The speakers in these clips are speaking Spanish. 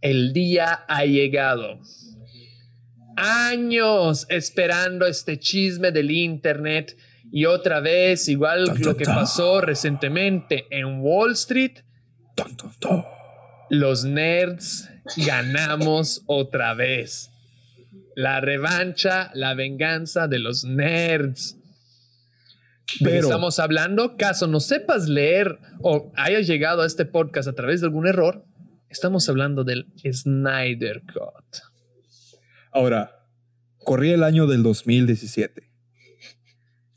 el día ha llegado. Años esperando este chisme del Internet y otra vez, igual lo que pasó recientemente en Wall Street, los nerds ganamos otra vez. La revancha, la venganza de los nerds. Pero estamos hablando, caso no sepas leer o hayas llegado a este podcast a través de algún error, estamos hablando del Snyder Cut. Ahora, corría el año del 2017.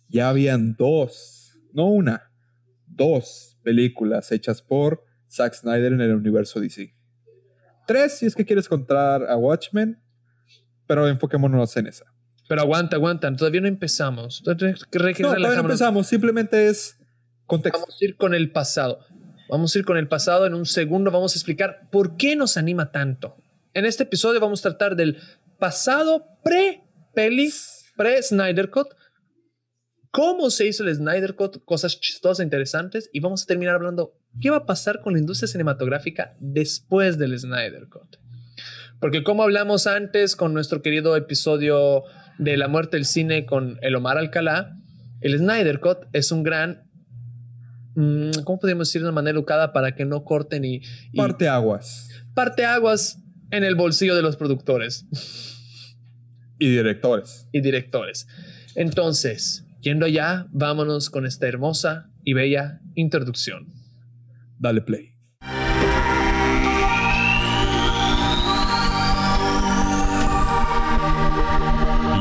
Ya habían dos, no una, dos películas hechas por Zack Snyder en el universo DC. Tres, si es que quieres contar a Watchmen, pero enfoquémonos en esa. Pero aguanta, aguanta, todavía no empezamos. No, todavía no empezamos, simplemente es contexto. Vamos a ir con el pasado. Vamos a ir con el pasado en un segundo, vamos a explicar por qué nos anima tanto. En este episodio vamos a tratar del pasado pre-peli, pre-Snyder Cut, cómo se hizo el Snyder Cut, cosas chistosas, interesantes, y vamos a terminar hablando qué va a pasar con la industria cinematográfica después del Snyder Cut. Porque como hablamos antes con nuestro querido episodio de La muerte del cine con el Omar Alcalá, el Snyder Cut es un gran, ¿cómo podemos decir de una manera educada para que no corten y... y parte aguas. Parte aguas en el bolsillo de los productores. Y directores. Y directores. Entonces, yendo ya, vámonos con esta hermosa y bella introducción. Dale play.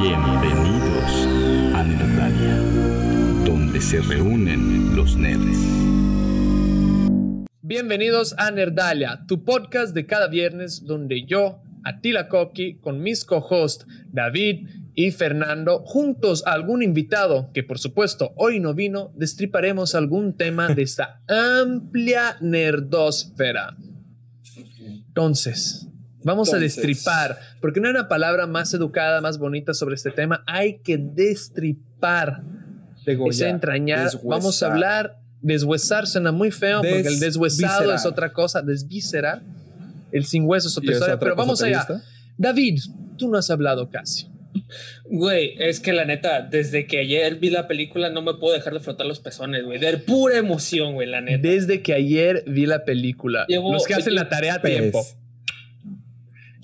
Bienvenidos a Nerdalia, donde se reúnen los nerds. Bienvenidos a Nerdalia, tu podcast de cada viernes donde yo, Atila Koki, con mis co-hosts David y Fernando, juntos a algún invitado que por supuesto hoy no vino, destriparemos algún tema de esta amplia nerdosfera. Entonces, Vamos a destripar, porque no hay una palabra más educada, más bonita sobre este tema. Hay que destripar. Es entrañar. Vamos a hablar. Deshuesar suena muy feo, porque el deshuesado es otra cosa. Desvísera. El sin hueso es otra historia. Pero vamos allá. David, tú no has hablado casi. Güey, es que la neta, desde que ayer vi la película no me puedo dejar de frotar los pezones, güey. De pura emoción, güey, la neta. Desde que ayer vi la película. los que hacen la tarea a tiempo.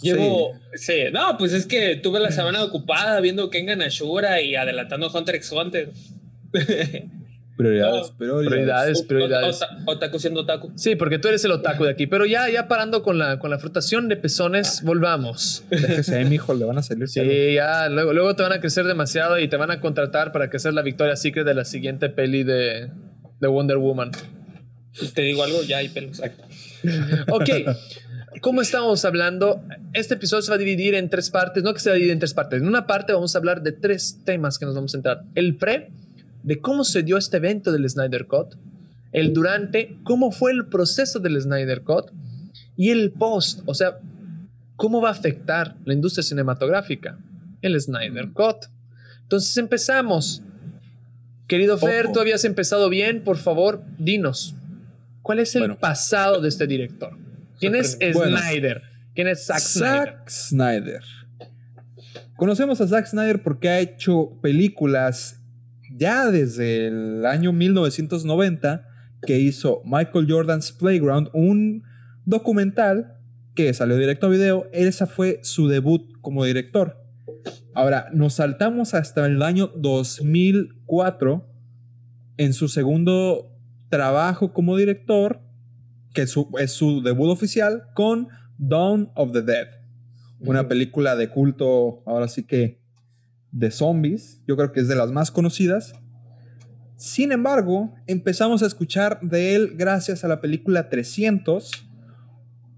Llevo, sí. no, pues es que tuve la semana ocupada viendo Kengan Ashura y adelantando Hunter x Hunter. Prioridades, prioridades. Prioridades, otaku siendo otaku. Sí, porque tú eres el otaku de aquí. Pero ya, ya parando con la, con la frotación de pezones, volvamos. Déjese ahí, mijo, le van a salir. Sí, ya, luego, luego te van a crecer demasiado y te van a contratar para que seas la Victoria Secret de la siguiente peli de, de Wonder Woman. Te digo algo, ya hay pelos. ok. como estamos hablando, este episodio se va a dividir en tres partes, no que se va a dividir en tres partes. En una parte vamos a hablar de tres temas que nos vamos a centrar. El pre, de cómo se dio este evento del Snyder Cut. El durante, cómo fue el proceso del Snyder Cut. Y el post, o sea, cómo va a afectar la industria cinematográfica el Snyder Cut. Entonces empezamos. Querido Fer, tú habías empezado bien, por favor, dinos, ¿cuál es el pasado de este director? ¿Quién es Snyder? ¿Quién es Zack, Zack Snyder? Conocemos a Zack Snyder porque ha hecho películas ya desde el año 1990 que hizo Michael Jordan's Playground, un documental que salió directo a video. Esa fue su debut como director. Ahora, nos saltamos hasta el año 2004 en su segundo trabajo como director que es su debut oficial con Dawn of the Dead. Una película de culto, ahora sí que de zombies. Yo creo que es de las más conocidas. Sin embargo, empezamos a escuchar de él gracias a la película 300,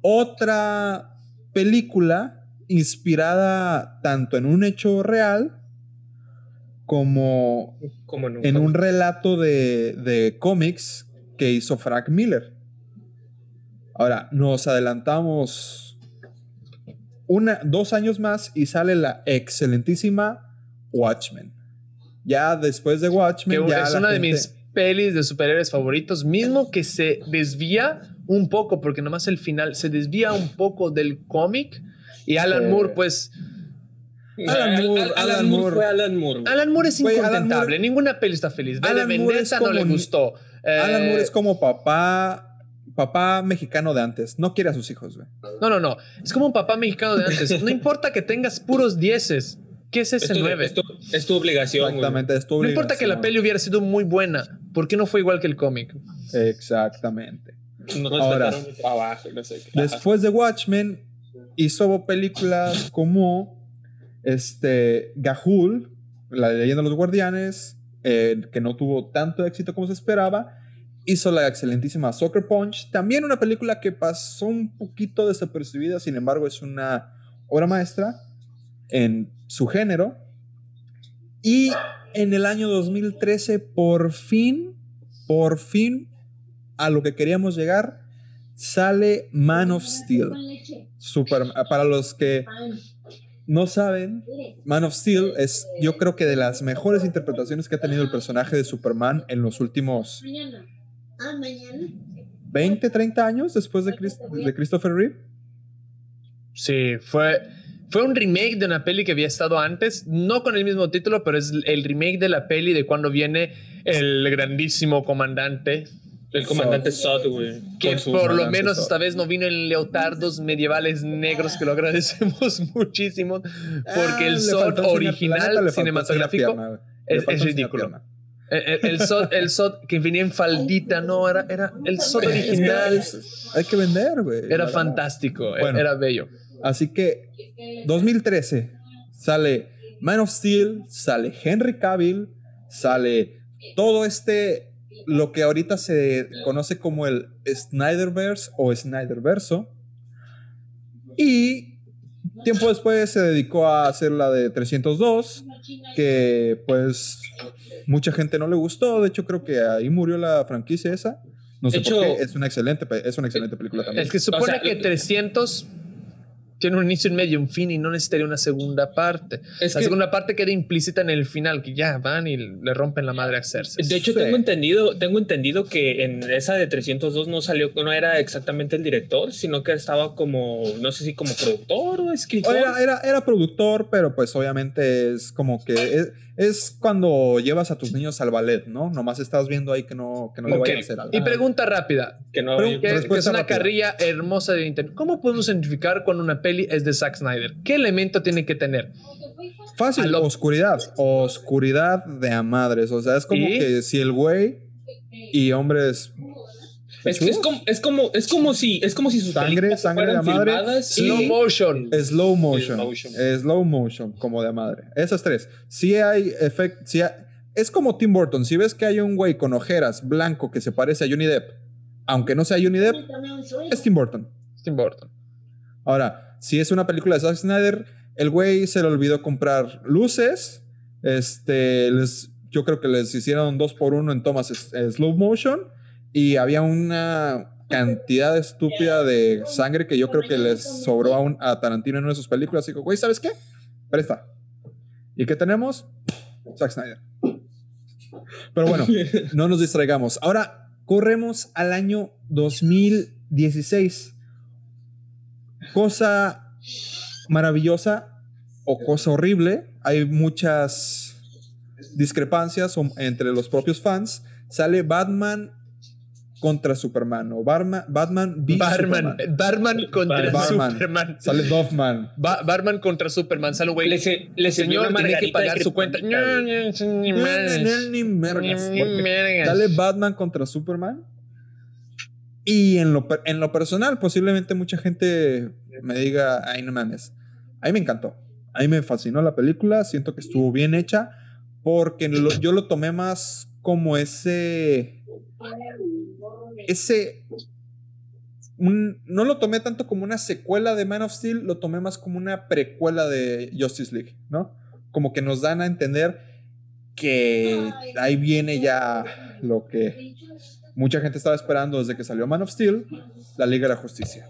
otra película inspirada tanto en un hecho real como, en, un, relato de, de cómics que hizo Frank Miller. Ahora, nos adelantamos una, dos años más y sale la excelentísima Watchmen. Ya después de Watchmen. es una de mis pelis de superhéroes favoritos, mismo que se desvía un poco, porque nomás el final se desvía un poco del cómic y Alan Sí. Moore, pues Alan Al- Moore, al- Alan Alan Moore Moore. fue Alan Moore. güey. Alan Moore es Güey, Alan incontentable, Moore- ninguna peli está feliz. De Alan Moore Vendetta es no le como- gustó. Alan Eh, Moore es como papá, papá mexicano de antes. No quiere a sus hijos, güey. No, no, no. Es como un papá mexicano de antes. No importa que tengas puros dieces. ¿Qué es Es ese tu, 9? es tu- es tu obligación. güey. Exactamente, es tu No importa que la obligación. peli hubiera sido muy buena. ¿Por qué no fue igual que el cómic? Exactamente. No Ahora. no sé qué. Después de Watchmen, hizo películas como este, Gahul, La leyenda de los guardianes, eh, que no tuvo tanto éxito como se esperaba. Hizo la excelentísima Soccer Punch, también una película que pasó un poquito desapercibida, sin embargo es una obra maestra en su género. Y en el año 2013, por fin, por fin, a lo que queríamos llegar, sale Man of Steel. Super, para los que no saben, Man of Steel es, yo creo que de las mejores interpretaciones que ha tenido el personaje de Superman en los últimos Mañana. Ah, mañana. 20, 30 años después de, Chris- de Christopher Reeve. Sí, fue, fue un remake de una peli que había estado antes, no con el mismo título, pero es el remake de la peli de cuando viene el grandísimo comandante, El comandante Sod, güey. que por lo menos Zod. esta vez no vino en leotardos medievales negros, que lo agradecemos muchísimo, porque Ah, el neta, le original faltó cinematográfico pierna, es, es ridículo. pierna. El, el- el Zod, el que venía en faldita, no, era, era el que original. es- hay que vender, güey. Era fantástico, Bueno. era bello. Así que 2013 sale Man of Steel, sale Henry Cavill, sale todo este lo que ahorita se conoce como el Snyderverse o Snyderverso. Y tiempo después se dedicó a hacer la de 302, que pues mucha gente no le gustó, de hecho creo que ahí murió la franquicia esa. No sé por qué, es una excelente es una excelente película también. Es que supone O sea, que lo- 300 tiene un inicio, un medio, un fin y no necesitaría una segunda parte. Es la que- segunda parte queda implícita en el final, que ya van y le rompen la madre a Cersei. De hecho, Sí. tengo entendido, tengo entendido que en esa de 302 no salió, no era exactamente el director, sino que estaba como, no sé si como productor o escritor. Era, era, era productor, pero pues obviamente es como que es, es cuando llevas a tus niños al ballet, ¿no? Nomás estás viendo ahí que no, que no le Ok, vayan a hacer algo. Y pregunta rápida, que no Pero- que, que es una rápida. carrilla hermosa de internet. ¿Cómo podemos identificar cuando una peli es de Zack Snyder? ¿Qué elemento tiene que tener? Fácil, oscuridad. Oscuridad de a madres. O sea, es como ¿Y? que si el güey y hombres. Es, es como, es como, es como si, es como si sus Sangre, sangre de fueran madre, Slow motion. Slow motion. Slow motion. Slow motion, como de madre. Esas tres. Si hay efecto. Si hay- es como Tim Burton. Si ves que hay un güey con ojeras blanco que se parece a Johnny Depp, aunque no sea Johnny Depp, es Tim Burton. Tim Burton. Ahora, si es una película de Zack Snyder, el güey se le olvidó comprar luces. Este, les, yo creo que les hicieron dos por uno en tomas es- slow motion. Y había una cantidad estúpida de sangre que yo creo que les sobró a, un- a Tarantino en una de sus películas. Dijo, güey, ¿sabes qué? Presta. ¿Y qué tenemos? Zack Snyder. Pero bueno, no nos distraigamos. Ahora corremos al año 2016. Cosa maravillosa o cosa horrible. Hay muchas discrepancias entre los propios fans. Sale Batman contra Superman o Barma- Batman v Barman, Superman. Barman contra Barman. Superman. Sale Doffman. Ba- Barman contra Superman. Sale, güey. Le, se- le sirvió Señor, una tiene que pagar su cuenta. Ni madres. Ni mergas. Ni mergas. Dale Batman contra Superman. Y en lo, en lo personal, posiblemente mucha gente me diga, ay, no mames. A mí me encantó. A mí me fascinó la película. Siento que estuvo bien hecha. Porque lo- yo lo tomé más como ese. Ese. un- no lo tomé tanto como una secuela de Man of Steel, lo tomé más como una precuela de Justice League, ¿no? Como que nos dan a entender que ahí viene ya lo que mucha gente estaba esperando desde que salió Man of Steel, la Liga de la Justicia.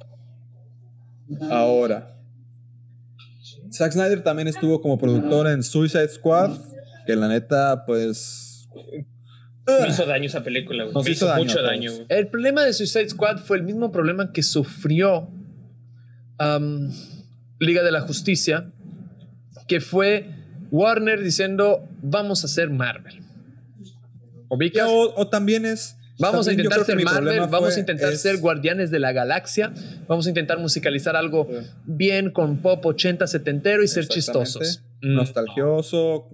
Ahora, Zack Snyder también estuvo como productor en Suicide Squad, que la neta, pues, Me hizo daño esa película, güey. Nos Me hizo hizo, daño a mucho daño, güey. El problema de Suicide Squad fue el mismo problema que sufrió um, Liga de la Justicia, que fue Warner diciendo, vamos a hacer Marvel. ¿Ubicas? O, o también es. Vamos a también intentar ser Marvel, vamos a intentar es- ser Guardianes de la Galaxia, vamos a intentar musicalizar algo bien con pop 80, 70 y ser chistosos. Nostalgioso,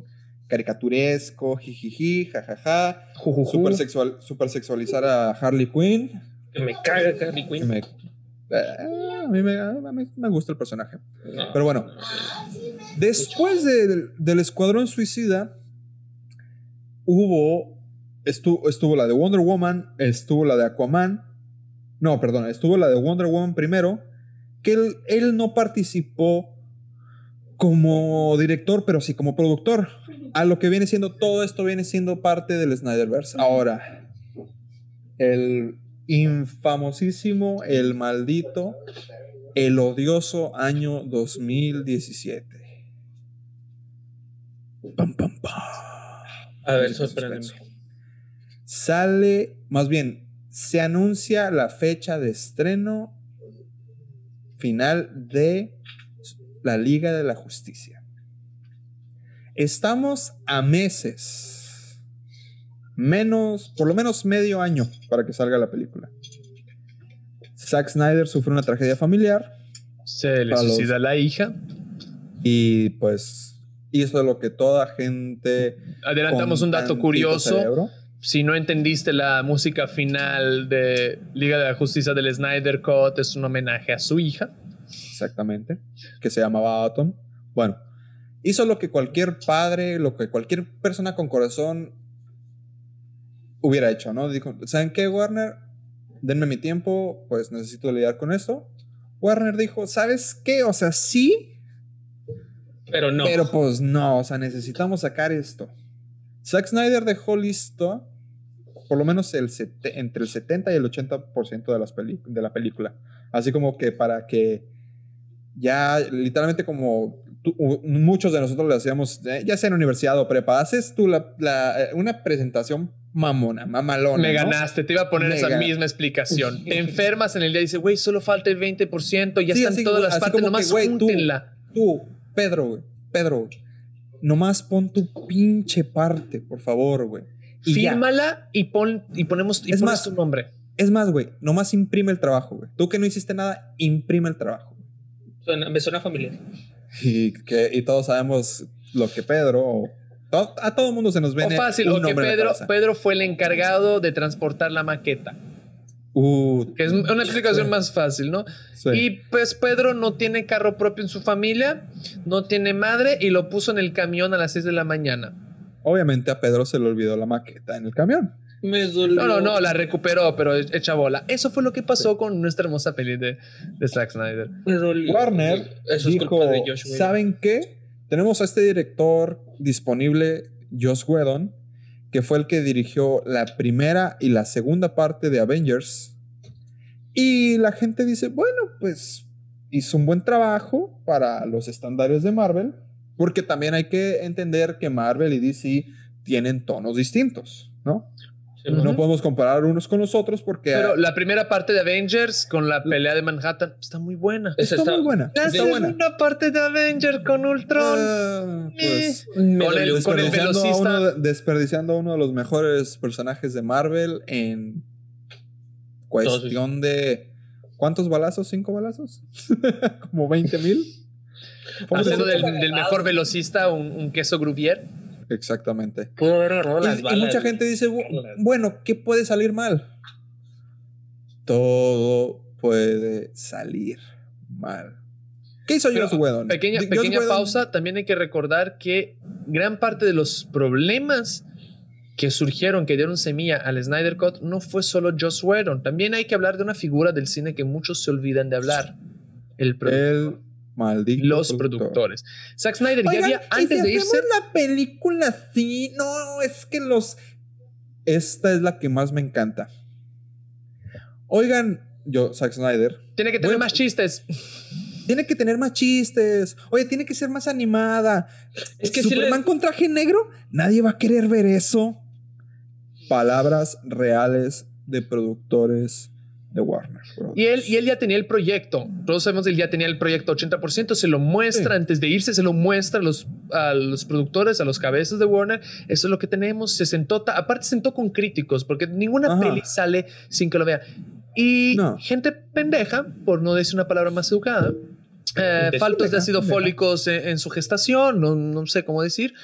caricaturesco, jijiji, jajaja. Super, sexual, super sexualizar a Harley Quinn. Que me caga Harley Quinn. me- eh, a mí me, a mí me gusta el personaje. No. Pero bueno, después de- del Escuadrón Suicida, hubo. Estuvo, estuvo la de Wonder Woman, estuvo la de Aquaman. No, perdón, estuvo la de Wonder Woman primero. Que él, él no participó como director, pero sí como productor. A lo que viene siendo todo esto, viene siendo parte del Snyderverse. Ahora, el infamosísimo, el maldito, el odioso año 2017. Pam, pam, pam. A ver, sorpréndeme. Sale, más bien, se anuncia la fecha de estreno final de la Liga de la Justicia. Estamos a meses, menos, por lo menos medio año para que salga la película. Zack Snyder sufre una tragedia familiar Se le Para los- suicida la hija. y pues hizo lo que toda gente... Adelantamos un dato curioso. cerebro- Si no entendiste la música final de Liga de la Justicia del Snyder Cut, es un homenaje a su hija. exactamente, que se llamaba Atom. Bueno, hizo lo que cualquier padre, lo que cualquier persona con corazón hubiera hecho, ¿no? Dijo, ¿saben qué, Warner? Denme mi tiempo, pues necesito lidiar con esto. Warner dijo, ¿sabes qué? O sea, sí, Pero no. pero pues no, o sea, necesitamos sacar esto. Zack Snyder dejó listo por lo menos el entre el 70 y el 80% de, las peli- de la película. Así como que para que ya literalmente como tú- muchos de nosotros le hacíamos, eh, ya sea en universidad o prepa, haces tú la- la- eh, una presentación mamona, mamalona. Me ¿no? ganaste, te iba a poner Me esa gan- misma explicación. Te enfermas en el día y dices, güey, solo falta el 20%, ya Sí, están así, todas las así partes, nomás que, güey, tú- júntenla. Tú, Pedro, güey, Pedro, nomás pon tu pinche parte, por favor, güey. Fírmala y, pon, y ponemos y Es pones más, tu nombre. Es más, güey, nomás imprime el trabajo, güey. Tú que no hiciste nada, imprime el trabajo. Suena- me suena familiar. Y, que, y todos sabemos lo que Pedro, o to- a todo mundo se nos O viene fácil, un o que Pedro. Pedro fue el encargado de transportar la maqueta. Uh, Que es una explicación más fácil, ¿no? sí. Y pues Pedro no tiene carro propio en su familia, no tiene madre y lo puso en el camión a las 6 de la mañana. Obviamente a Pedro se le olvidó la maqueta en el camión. Me dolió. No, no, no, la recuperó, pero hecha bola. Eso fue lo que pasó con nuestra hermosa peli de, de Zack Snyder. Me dolió. Warner Eso es dijo, culpa de Josh Whedon. ¿saben qué? Tenemos a este director disponible, Josh Whedon, que fue el que dirigió la primera y la segunda parte de Avengers. Y la gente dice, bueno, pues hizo un buen trabajo para los estándares de Marvel, porque también hay que entender que Marvel y DC tienen tonos distintos, ¿no? Sí, No podemos comparar unos con los otros porque Pero la primera parte de Avengers con la pelea de Manhattan está muy buena. Está, está- muy buena. La Está buena. segunda parte de Avengers con Ultron. Ah, pues, Me Con el- dolió. con el desperdiciando, a velocista. uno de, desperdiciando a uno de los mejores personajes de Marvel en cuestión de ¿cuántos balazos? ¿Cinco balazos? ¿Como 20 mil? Haciendo del, del mejor velocista un, un queso Gruvier. Exactamente. Pudo haber agarrado las Y, mucha gente dice, "Bu- bueno, ¿qué puede salir mal? Todo puede salir mal. ¿Qué hizo Pero, Joss Whedon? Pequeña, Joss pequeña Whedon- pausa. También hay que recordar que gran parte de los problemas que surgieron, que dieron semilla al Snyder Cut, no fue solo Joss Whedon. También hay que hablar de una figura del cine que muchos se olvidan de hablar. El productor. El maldito los productor. productores. Zack Snyder ya había, ¿y antes si de irse, la película así, no, es que los. Esta es la que más me encanta. Oigan, yo, Zack Snyder, tiene que tener más chistes. tiene que tener más chistes. Oye, tiene que ser más animada. Es que Superman le- con traje negro, nadie va a querer ver eso. palabras reales de productores de Warner. Bros. Y él, y él ya tenía el proyecto. Todos sabemos que él ya tenía el proyecto 80%. Se lo muestra Sí. antes de irse, se lo muestra a los, a los productores, a los cabezas de Warner. Eso es lo que tenemos. Se sentó, aparte sentó con críticos, porque ninguna Ajá. peli sale sin que lo vea. Y No. gente pendeja, por no decir una palabra más educada, eh, faltos de ácido fólicos en, en su gestación, no, no sé cómo decir,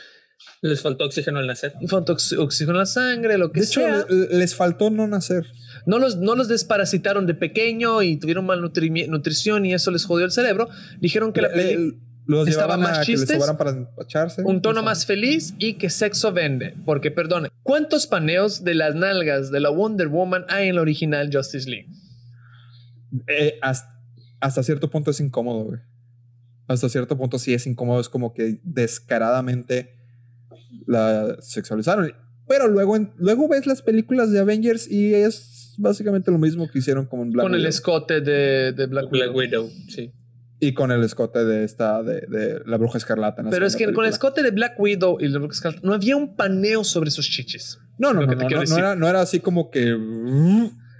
Les faltó oxígeno al nacer. falta ox- oxígeno en la sangre, lo que De hecho, sea. le- les faltó no nacer. No los, no los desparasitaron de pequeño y tuvieron malnutrimi- nutrición y eso les jodió el cerebro. Dijeron que la le- los estaba llevaban más a que les chistes, para empacharse. un tono No más feliz y que sexo vende. Porque, perdone, ¿cuántos paneos de las nalgas de la Wonder Woman hay en la original Justice League? Eh, hasta, hasta cierto punto es incómodo, güey. Hasta cierto punto sí es incómodo. Es como que descaradamente la sexualizaron. Pero luego, en- luego ves las películas de Avengers y es básicamente lo mismo que hicieron con Black con el escote de, de Black, Black Widow. Widow, sí. Y con el escote de esta, de, de la bruja escarlata. Pero es que con el escote de Black Widow y la Bruja Escarlata no había un paneo sobre sus chichis. No, no, no, no, era, no era así como que.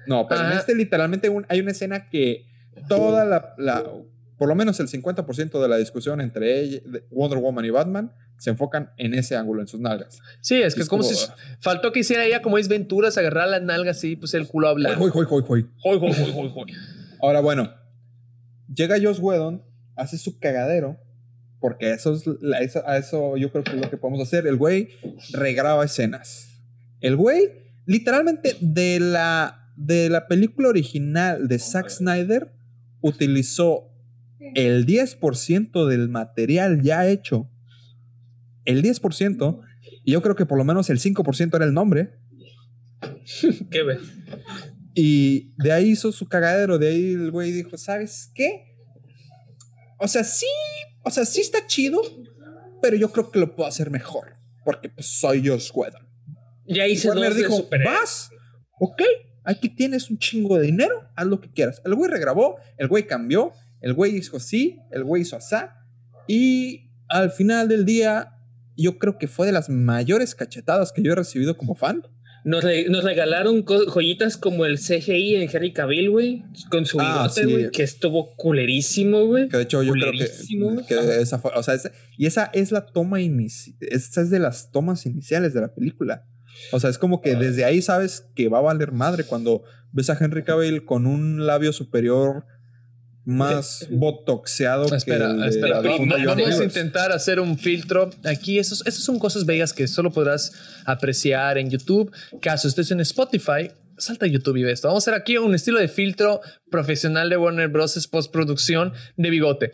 No, pero en este literalmente un- hay una escena que toda la, la- Por lo menos el 50% de la discusión entre ella, Wonder Woman y Batman se enfocan en ese ángulo, en sus nalgas. Sí, es que Es como como- si faltó que hiciera ella como es Venturas, agarrar las nalgas y pues el culo a hablar. Joy, joy, joy, joy. Joy, joy, joy, joy, joy. Ahora, bueno, llega Joss Whedon, hace su cagadero, porque eso es la- eso- a eso yo creo que es lo que podemos hacer. El güey regraba escenas. El güey, literalmente, de la, de la película original de Zack Snyder, utilizó el 10% del material ya hecho. El 10%, y yo creo que por lo menos el 5% era el nombre. ¿Qué ves? Y de ahí hizo su cagadero. De ahí el güey dijo: ¿Sabes qué? O sea, sí, o sea, sí está chido, pero yo creo que lo puedo hacer mejor. Porque pues, soy Josh Whedon. Ya hice Warner dos dijo. ¿Vas? Ok, aquí tienes un chingo de dinero, haz lo que quieras. El güey regrabó, el güey cambió, el güey dijo sí, el güey hizo asá. Y al final del día, yo creo que fue de las mayores cachetadas que yo he recibido como fan. Nos, re- nos regalaron joyitas como el CGI en Harry Cavill, güey. Con su Ah, bigote, sí. güey. Que estuvo culerísimo, güey. Que de hecho yo creo que, que esa fue, o sea, esa- y esa es la toma inicial, esa es de las tomas iniciales de la película. O sea, es como que desde ahí sabes que va a valer madre cuando ves a Henry Cavill con un labio superior más botoxeado que Espera, el de espera. la vamos a intentar hacer un filtro. Aquí, esos, esas son cosas bellas que solo podrás apreciar en YouTube. Caso estés en Spotify, salta a YouTube y ve esto. Vamos a hacer aquí un estilo de filtro profesional de Warner Bros. postproducción de bigote.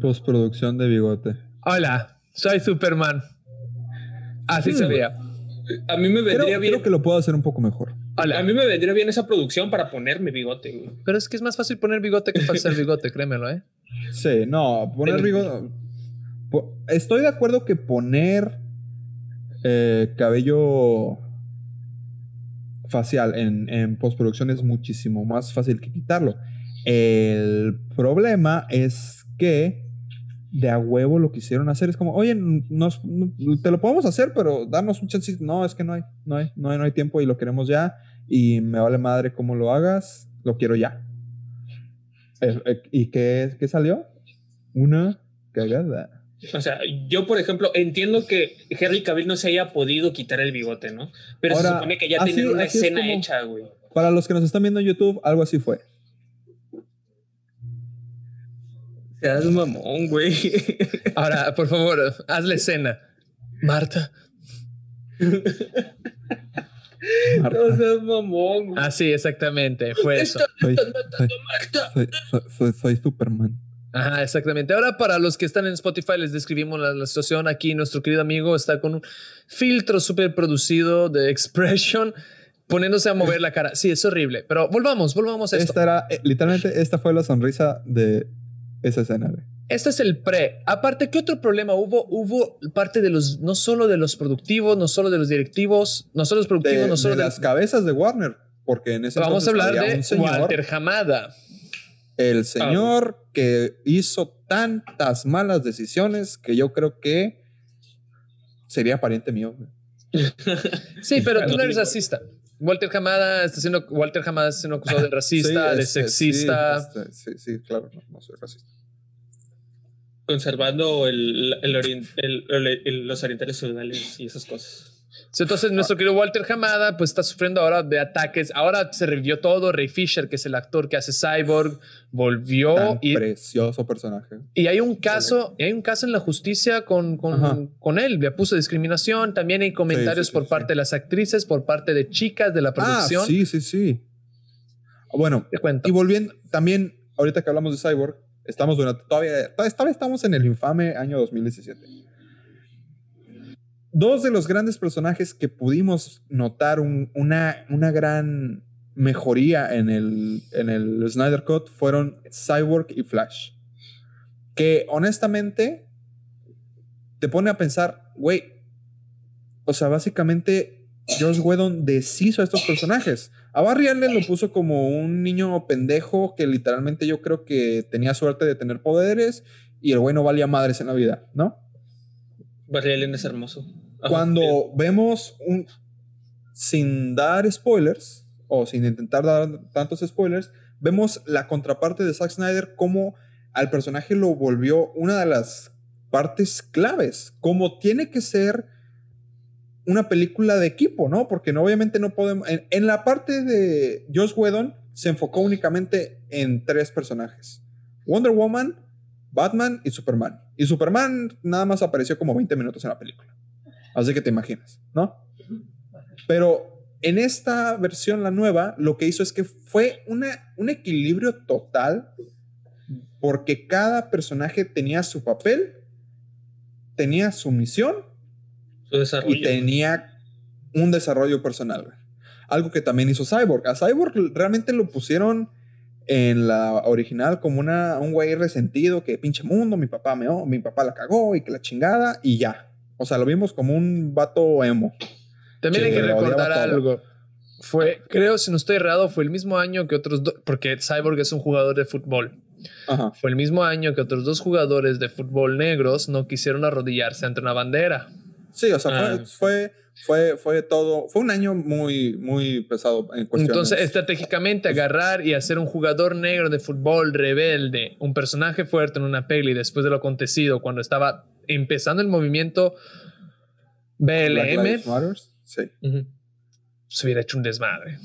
Postproducción de bigote. Hola, soy Superman. Así se veía. A mí me vendría Creo, bien. creo que lo puedo hacer un poco mejor. Hola. A mí me vendría bien esa producción para ponerme bigote, güey. Pero es que es más fácil poner bigote que falsar bigote, créemelo, ¿eh? Sí, no, poner bigote. po- Estoy de acuerdo que poner eh, cabello facial en, en postproducción es muchísimo más fácil que quitarlo. El problema es que de a huevo lo quisieron hacer. Es como, oye, nos, no- te lo podemos hacer, pero darnos un chance. No, es que no hay, no hay, no hay, no hay tiempo y lo queremos ya. Y me vale madre cómo lo hagas, lo quiero ya. Eh, ¿Y qué, qué salió? Una cagada. O sea, yo, por ejemplo, entiendo que Henry Cavill no se haya podido quitar el bigote, ¿no? Pero se supone que ya así- tienen una es escena como- hecha, güey. Para los que nos están viendo en YouTube, algo así fue. Seas mamón, güey. Ahora, por favor, hazle escena. Marta. Marta, No seas mamón, güey. Ah, sí, exactamente. Fue eso. soy, soy, soy- soy- soy- soy Superman. Ajá, exactamente. Ahora, para los que están en Spotify, les describimos la, la situación. Aquí nuestro querido amigo está con un filtro súper producido de expression, poniéndose a mover la cara. Sí, es horrible. Pero volvamos, volvamos a esto. Esta era, eh, literalmente, esta fue la sonrisa de esa escena. güey. Este es el pre. Aparte, ¿qué otro problema hubo? Hubo parte de los, no solo de los productivos, no solo de los directivos, no solo los De, productivos, no solo de de, las cabezas de Warner. Porque en ese Vamos a hablar de señor, Walter Hamada. el señor que hizo tantas malas decisiones que yo creo que sería pariente mío. Sí, pero tú No eres racista. Walter Hamada está siendo Walter Hamada está siendo acusado de racista, Sí, de este, sexista. Sí, este, sí, sí, claro, no, no soy racista. Conservando el, el orien- el- el- el- los orientales feudales y esas cosas. Sí, Entonces, nuestro querido Walter Hamada, pues está sufriendo ahora de ataques. Ahora se revivió todo. Ray Fisher, que es el actor que hace Cyborg, volvió. Tan Y, precioso personaje. y hay un caso, y hay un caso en la justicia con, con, con él. Le puso discriminación. También hay comentarios sí, sí, por sí. parte de las actrices, por parte de chicas de la producción. Ah, sí, sí, sí. Bueno, Te cuento. y volviendo, también, ahorita que hablamos de Cyborg, estamos durante, todavía, todavía estamos en el infame año 2017. Dos de los grandes personajes que pudimos notar un- una, una gran mejoría en el, en el Snyder Cut fueron Cyborg y Flash. Que honestamente te pone a pensar, güey, o sea, básicamente Josh Whedon deshizo a estos personajes. A Barry Allen lo puso como un niño pendejo que literalmente yo creo que tenía suerte de tener poderes y el güey no valía madres en la vida, ¿no? Barry Allen es hermoso. Ajá. Cuando vemos un. Sin dar spoilers, o sin intentar dar tantos spoilers, vemos la contraparte de Zack Snyder, como al personaje lo volvió una de las partes claves, como tiene que ser una película de equipo, ¿no? Porque no, obviamente no podemos. En, la parte de Josh Whedon se enfocó únicamente en tres personajes: Wonder Woman, Batman y Superman. Y Superman nada más apareció como 20 minutos en la película. Así que te imaginas, ¿no? Pero en esta versión, la nueva, lo que hizo es que fue un equilibrio total porque cada personaje tenía su papel, tenía su misión Su desarrollo. y tenía un desarrollo personal. güey. Algo que también hizo Cyborg. A Cyborg realmente lo pusieron en la original como una, un güey resentido que pinche mundo, mi papá me mi papá la cagó y que la chingada y ya. O sea, lo vimos como un vato emo. También hay que recordar algo. Fue, creo, si no estoy errado, fue el mismo año que otros dos, porque Cyborg es un jugador de fútbol. Ajá. Fue el mismo año que otros dos jugadores de fútbol negros no quisieron arrodillarse ante una bandera. Sí, o sea, Ah. fue, fue, fue, fue todo. Fue un año muy, muy pesado en cuestiones. Entonces, estratégicamente, agarrar y hacer un jugador negro de fútbol rebelde, un personaje fuerte en una peli después de lo acontecido, cuando estaba empezando el movimiento BLM, Sí. Ujú. se hubiera hecho un desmadre.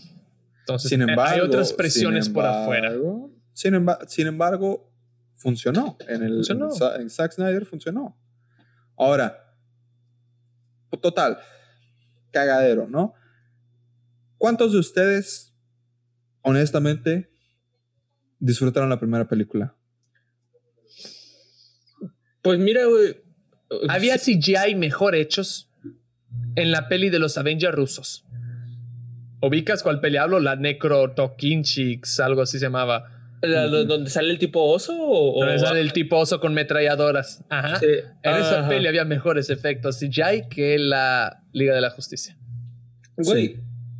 Entonces, Sin embargo, hay otras presiones sin por afuera. embargo- Sin, emba- sin embargo, funcionó. En el Funcionó. En, en Zack Snyder funcionó. Ahora, total, cagadero, ¿no? ¿Cuántos de ustedes, honestamente, disfrutaron la primera película? Pues mira, güey. Había CGI mejor hechos en la peli de los Avengers rusos. ¿Ubicas cuál peli hablo? La Necro Tokinchix, algo así se llamaba. La- donde sale el tipo oso o, Donde sale el tipo oso con metralladoras. Ajá. Sí. En esa Ajá. peli había mejores efectos CGI que la Liga de la Justicia. Güey,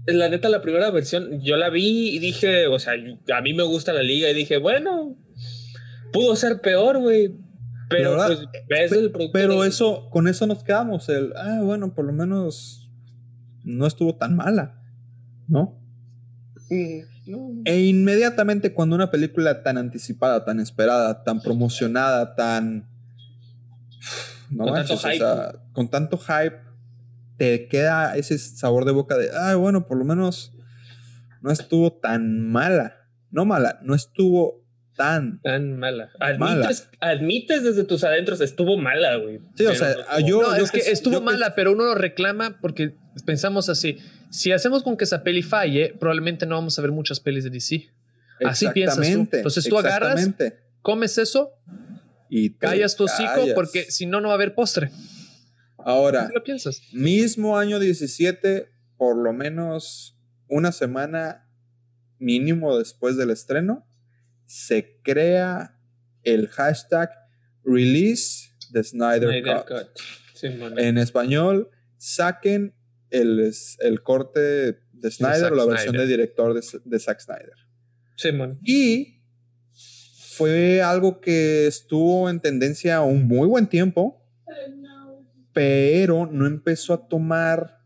la neta, la primera versión, yo la vi y dije, o sea, a mí me gusta la liga y dije, bueno, pudo ser peor, güey. Pero Pero, pues ves el producto. Pero eso, con eso nos quedamos. El, ah, bueno, por lo menos no estuvo tan mala, ¿no? Mm, no. E inmediatamente cuando una película tan anticipada, tan esperada, tan promocionada, tan... No Con tanto manches, o hype. sea, con tanto hype, te queda ese sabor de boca de, ah, bueno, por lo menos no estuvo tan mala. No mala, no estuvo tan... Tan mala. Mala. Admites, admites desde tus adentros, estuvo mala, güey. Sí, o sea, no- yo- no, es que que- estuvo yo que- mala, pero uno lo reclama porque pensamos así. Si hacemos con que esa peli falle, probablemente no vamos a ver muchas pelis de DC. Así piensas tú. Entonces tú agarras-. Comes eso, y callas tu hocico callas. porque si no, no va a haber postre. Ahora, ¿Qué lo piensas? mismo año 17, por lo menos una semana mínimo después del estreno, se crea el hashtag Release the Snyder, Snyder Cut. Cut. Sí, man. En español, saquen el, el corte de Snyder o la versión Snyder. de director de, de Zack Snyder. Sí, man. Y fue algo que estuvo en tendencia un muy buen tiempo, pero no empezó a tomar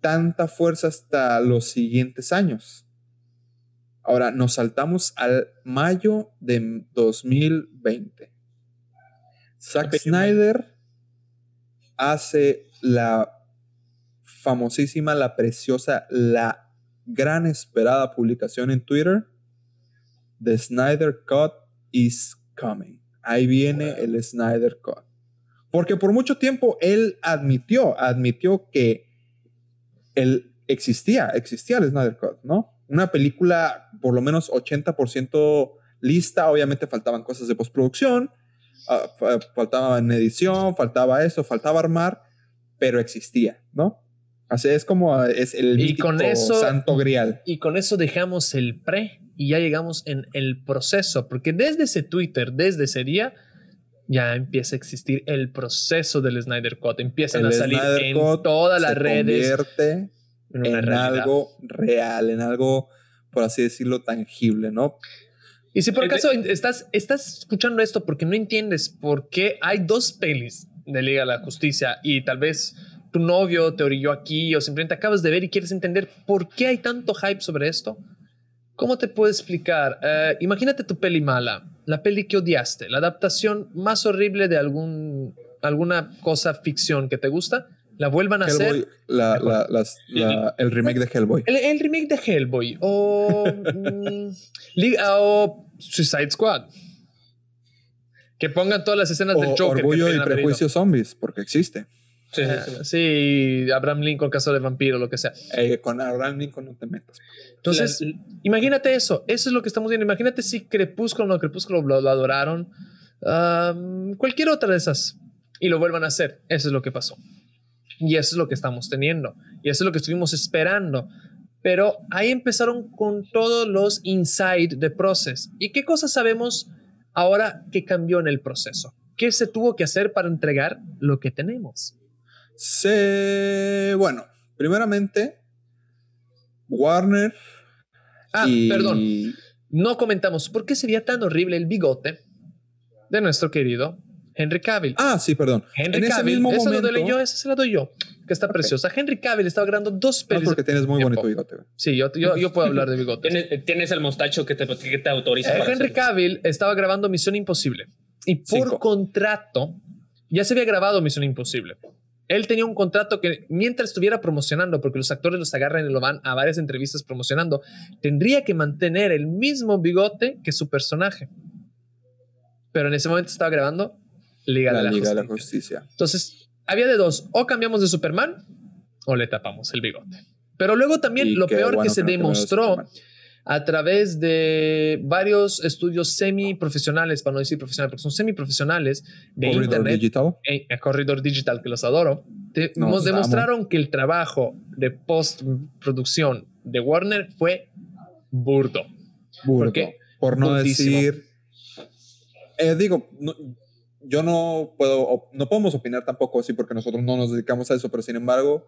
tanta fuerza hasta los siguientes años. Ahora nos saltamos al mayo de 2020. Zack Snyder hace la famosísima, la preciosa, la gran esperada publicación en Twitter. The Snyder Cut is coming. Ahí viene el Snyder Cut. Porque por mucho tiempo él admitió, admitió que él existía, existía el Snyder Cut, ¿no? Una película por lo menos 80% lista, obviamente faltaban cosas de postproducción, ah, fa- faltaba en edición, faltaba eso, faltaba armar, pero existía, ¿no? Así es como ah, es el Y mítico con eso- santo grial. Y con eso dejamos el pre y ya llegamos en el proceso, porque desde ese Twitter, desde ese día, ya empieza a existir el proceso del Snyder Cut. Empiezan El a salir Snyder en Cut todas las se redes convierte en algo real, en algo, por así decirlo, tangible, ¿no? Y si por de- acaso estás, estás escuchando esto porque no entiendes por qué hay dos pelis de Liga de la Justicia y tal vez tu novio te orilló aquí o simplemente acabas de ver y quieres entender por qué hay tanto hype sobre esto, ¿cómo te puedo explicar? Eh, imagínate tu peli mala, la peli que odiaste, la adaptación más horrible de algún, alguna cosa ficción que te gusta, la vuelvan a hacer. La- la- las- la- el remake de Hellboy. El, el remake de Hellboy o, mm, o Suicide Squad. Que pongan todas las escenas del O Joker. que Orgullo y. Prejuicio Zombies, porque existe. Sí, sí, Eh, sí. sí, Abraham Lincoln, caso de vampiro, lo que sea. Eh, con Abraham Lincoln no te metas. Entonces, La- imagínate eso. Eso es lo que estamos viendo. Imagínate si Crepúsculo no Crepúsculo lo, lo adoraron. Cualquier otra de esas. Y lo vuelvan a hacer. Eso es lo que pasó. Y eso es lo que estamos teniendo. Y eso es lo que estuvimos esperando. Pero ahí empezaron con todos los inside de Process. ¿Y qué cosas sabemos ahora que cambió en el proceso? ¿Qué se tuvo que hacer para entregar lo que tenemos? Se... Bueno, primeramente, Warner. Ah, y- perdón. No comentamos por qué sería tan horrible el bigote de nuestro querido Henry Cavill. Ah, sí, perdón. Henry en ese Cavill, mismo esa momento. lo doy yo, esa se la doy yo, que está preciosa. Henry Cavill estaba grabando dos No, pelis. porque tienes muy tiempo. bonito bigote. Sí, yo, yo, yo puedo hablar de bigotes. Tienes, tienes el mostacho que te, que te autoriza. Eh, para Henry hacerlo. Cavill estaba grabando Misión Imposible y por Cinco. contrato ya se había grabado Misión Imposible. Él tenía un contrato que mientras estuviera promocionando, porque los actores los agarran y lo van a varias entrevistas promocionando, tendría que mantener el mismo bigote que su personaje. Pero en ese momento estaba grabando Liga, La de, la Liga de la Justicia. Entonces, había de dos, o cambiamos de Superman o le tapamos el bigote. Pero luego también Y lo peor bueno que se no demostró. A través de varios estudios semi-profesionales, para no decir profesionales, porque son semi-profesionales de Corridor Internet, Digital. eh, eh, Corridor Digital, que los adoro, te- Nos nos demostraron que el trabajo de postproducción de Warner fue burdo. Burdo? Por no Burdísimo. decir. Eh, digo, no- yo no puedo, no podemos opinar tampoco así porque nosotros no nos dedicamos a eso, pero sin embargo,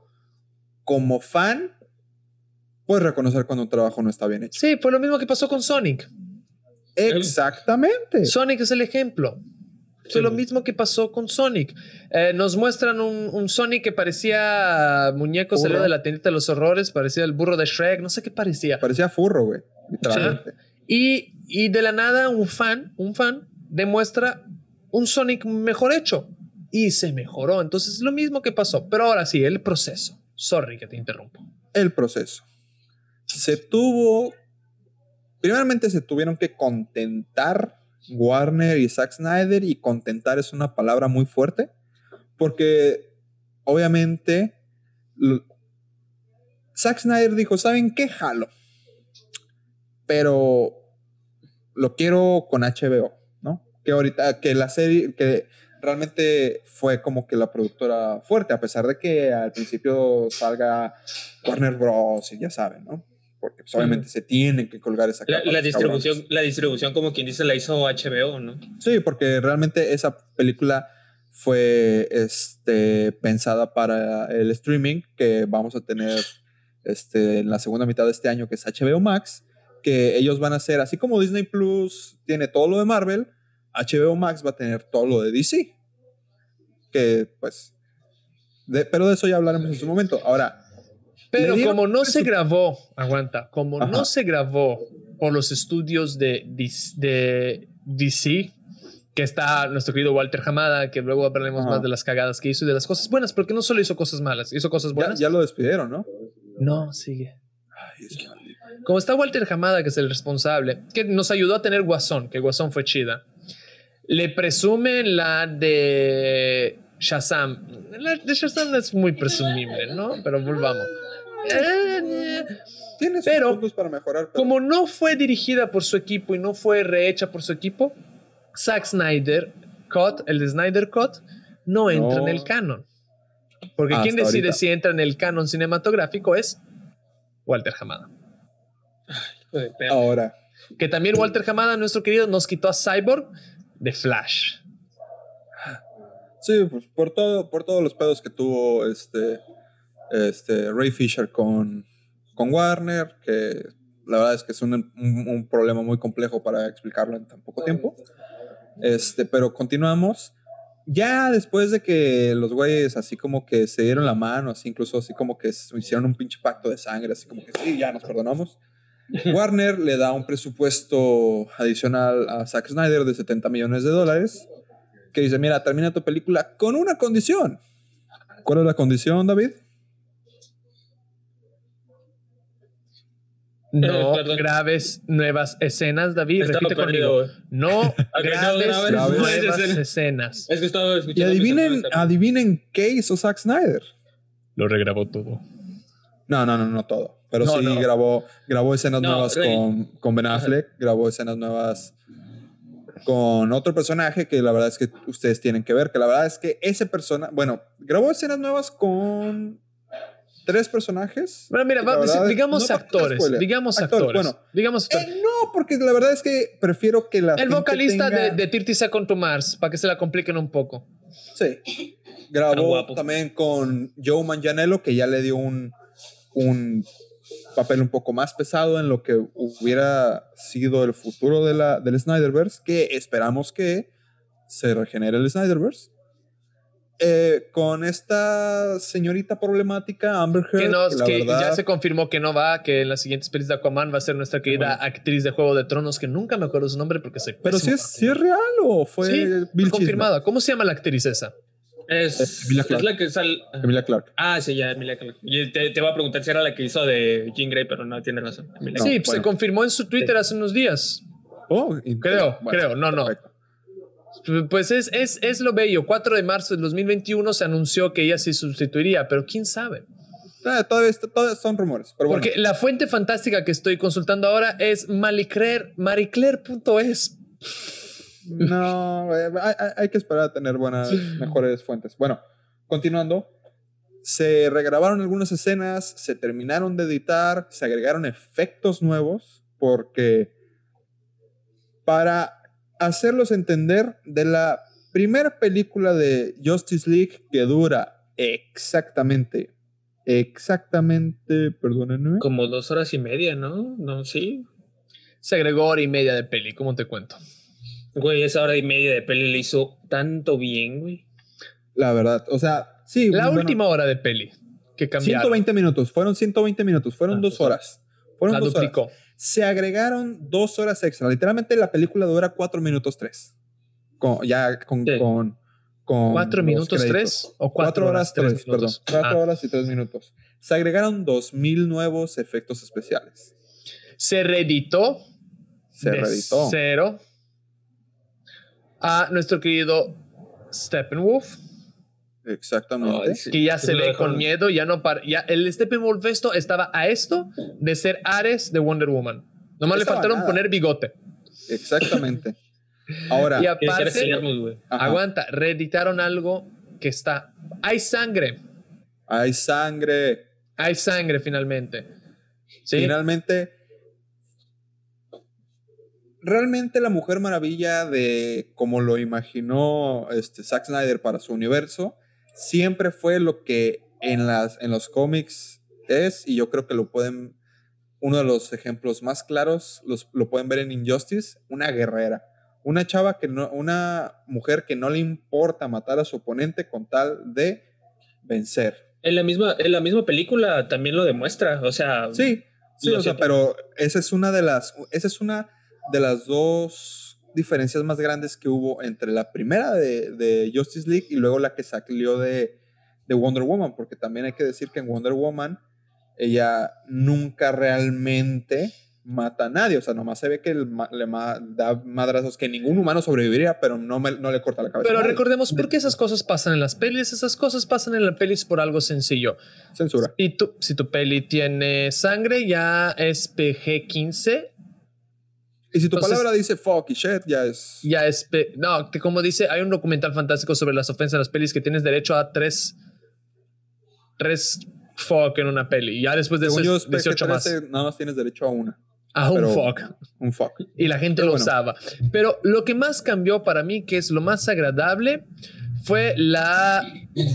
como fan, puedes reconocer cuando un trabajo no está bien hecho. Sí, fue lo mismo que pasó con Sonic. Exactamente. Sonic es el ejemplo. Fue lo mismo que pasó con Sonic. Eh, nos muestran un, un Sonic que parecía muñeco salido de la tiendita de los horrores, parecía el burro de Shrek, no sé qué parecía. Parecía furro, güey. Y, y de la nada un fan, un fan, demuestra un Sonic mejor hecho. Y se mejoró. Entonces es lo mismo que pasó. Pero ahora sí, el proceso. Sorry que te interrumpo. El proceso. Se tuvo. Primeramente se tuvieron que contentar Warner y Zack Snyder. Y contentar es una palabra muy fuerte. Porque obviamente. Zack Snyder dijo: ¿Saben qué? Jalo. Pero lo quiero con HBO, ¿no? Que ahorita, que la serie, que realmente fue como que la productora fuerte, a pesar de que al principio salga Warner Bros. y ya saben, ¿no? Porque pues, obviamente se tienen que colgar esa La, capa, la distribución, cabrones. la distribución, como quien dice, la hizo HBO, ¿no? Sí, porque realmente esa película fue este, pensada para el streaming que vamos a tener este, en la segunda mitad de este año, que es HBO Max, que ellos van a hacer, así como Disney Plus tiene todo lo de Marvel, HBO Max va a tener todo lo de DC. Que pues... de- pero de eso ya hablaremos en su momento. Ahora, Pero como no se grabó, aguanta, como no Ajá. se grabó por los estudios de, DC de DC, que está nuestro querido Walter Hamada, que luego hablaremos Ajá. más de las cagadas que hizo y de las cosas buenas, porque no solo hizo cosas malas, hizo cosas Ya, buenas. ya lo despidieron, ¿no? No, sigue. Ay, es que. Como está Walter Hamada, que es el responsable, que nos ayudó a tener Guasón, que Guasón fue chida. Le presumen la de Shazam. La de Shazam es muy presumible, ¿no? Pero volvamos. Eh, Tiene sus Pero, puntos para mejorar. pero- Como no fue dirigida por su equipo y no fue rehecha por su equipo, Zack Snyder Cut, el de Snyder Cut, no entra No. en el canon. Porque Hasta quien decide ahorita. si entra en el canon cinematográfico es Walter Hamada. Ahora, Que también Walter Hamada, nuestro querido, nos quitó a Cyborg de Flash. sí, pues por todo, por todos los pedos que tuvo este, este Ray Fisher con, con Warner, que la verdad es que es un, un- un problema muy complejo para explicarlo en tan poco tiempo. Este, pero continuamos. Ya después de que los güeyes así como que se dieron la mano, así incluso así como que hicieron un pinche pacto de sangre, así como que sí, ya nos perdonamos. Warner le da un presupuesto adicional a Zack Snyder de 70 millones de dólares, que dice, mira, termina tu película con una condición. ¿Cuál es la condición, David? No Eh, perdón. grabes nuevas escenas, David. Estaba Repite perdido, conmigo. No no grabes nuevas escenas. escenas. Es que estaba Y escuchando. adivinen, mis hermanos adivinen qué hizo Zack Snyder. Lo regrabó todo. No, no, no, no todo. Pero No, sí no. grabó, grabó escenas nuevas Rey. con, con Ben Affleck, grabó escenas nuevas con otro personaje que la verdad es que ustedes tienen que ver, que la verdad es que ese persona, bueno, grabó escenas nuevas con tres personajes. Bueno, mira, verdad- digamos no actores. Digamos Actores, actores. bueno. digamos actores. Eh, no, porque la verdad es que prefiero que la El vocalista tenga- de, de 30 Seconds to Mars, para que se la compliquen un poco. Sí. Grabó también con Joe Manganiello, que ya le dio un, un papel un poco más pesado en lo que hubiera sido el futuro de la, del Snyderverse, que esperamos que se regenere el Snyderverse. Eh, con esta señorita problemática, Amber Heard, Que, no, que la que verdad- ya se confirmó que no va, que en las siguientes pelis de Aquaman va a ser nuestra querida actriz de Juego de Tronos, que nunca me acuerdo su nombre porque soy Pero si es, si es real o fue Sí, Bill confirmada. ¿Cómo se llama la actriz esa? Es, Emilia es Clarke. la que sale. Emilia Clark. Ah, sí, ya, Emilia Clarke. Y Te, te voy a preguntar si era la que hizo de Jean Grey, pero no, tiene razón. Emilia No, sí, Clarke. se confirmó en su Twitter hace unos días. Oh, Creo, bueno, creo, no, no. Pues es, es, es lo bello. 4 de marzo del 2021 se anunció que ella sí sustituiría, pero quién sabe. Ah, todavía, son rumores, pero bueno. Porque la fuente fantástica que estoy consultando ahora es mariclaire.es. No, eh, hay- hay que esperar a tener buenas, mejores fuentes. Bueno, continuando. Se regrabaron algunas escenas, se terminaron de editar, se agregaron efectos nuevos, porque para hacerlos entender de la primera película de Justice League que dura exactamente, exactamente, perdónenme, Como dos horas y media, ¿no? No, sí. Se agregó hora y media de peli, ¿cómo te cuento? Güey, esa hora y media de peli le hizo tanto bien, güey. la verdad, o sea, sí. La bueno, última hora de peli que cambiaron. 120 minutos, fueron 120 minutos, fueron Ah, dos horas. Fueron la dos horas. Se agregaron dos horas extra. Literalmente la película dura cuatro minutos tres. Con, ya con, Sí. con, con ¿Cuatro minutos créditos. tres? ¿O cuatro, Cuatro horas tres tres, perdón. Cuatro Ah. horas y tres minutos. Se agregaron dos mil nuevos efectos especiales. Se reeditó Se de reeditó. cero a nuestro querido Steppenwolf, Exactamente. Ay, sí. que ya se lo ve con miedo, ya no para, ya el Steppenwolf esto estaba a esto de ser Ares de Wonder Woman. Nomás le faltaron nada. poner bigote. Exactamente. Ahora, Y aparte, aguanta, reeditaron algo que está. Hay sangre. hay sangre. Hay sangre finalmente. ¿Sí? Finalmente, realmente la Mujer Maravilla de como lo imaginó este, Zack Snyder para su universo, siempre fue lo que en, las, en los cómics es, y yo creo que lo pueden, uno de los ejemplos más claros, los, lo pueden ver en Injustice, una guerrera. Una chava que no, una mujer que no le importa matar a su oponente con tal de vencer. En la misma, en la misma película también lo demuestra. O sea, Sí, sí, o sea, pero esa es una de las, esa es una de las dos diferencias más grandes que hubo entre la primera de, de Justice League y luego la que salió de, de Wonder Woman, porque también hay que decir que en Wonder Woman ella nunca realmente mata a nadie, o sea, nomás se ve que el ma- le ma- da madrazos que ningún humano sobreviviría, pero no, me- no le corta la cabeza. Pero recordemos por qué esas cosas pasan en las pelis. Esas cosas pasan en las pelis por algo sencillo. Censura. Y tú, si tu peli tiene sangre, ya es PG-15. Y si tu Entonces- palabra dice fuck y shit, ya es... Ya es. No, que como dice, hay un documental fantástico sobre las ofensas en las pelis que tienes derecho a tres. Tres fuck en una peli. Y ya después de eso Según yo, es 18 más. PG-13, nada más tienes derecho a una. A un fuck. Un fuck. y la gente Pero lo bueno. usaba. Pero lo que más cambió para mí, que es lo más agradable, fue la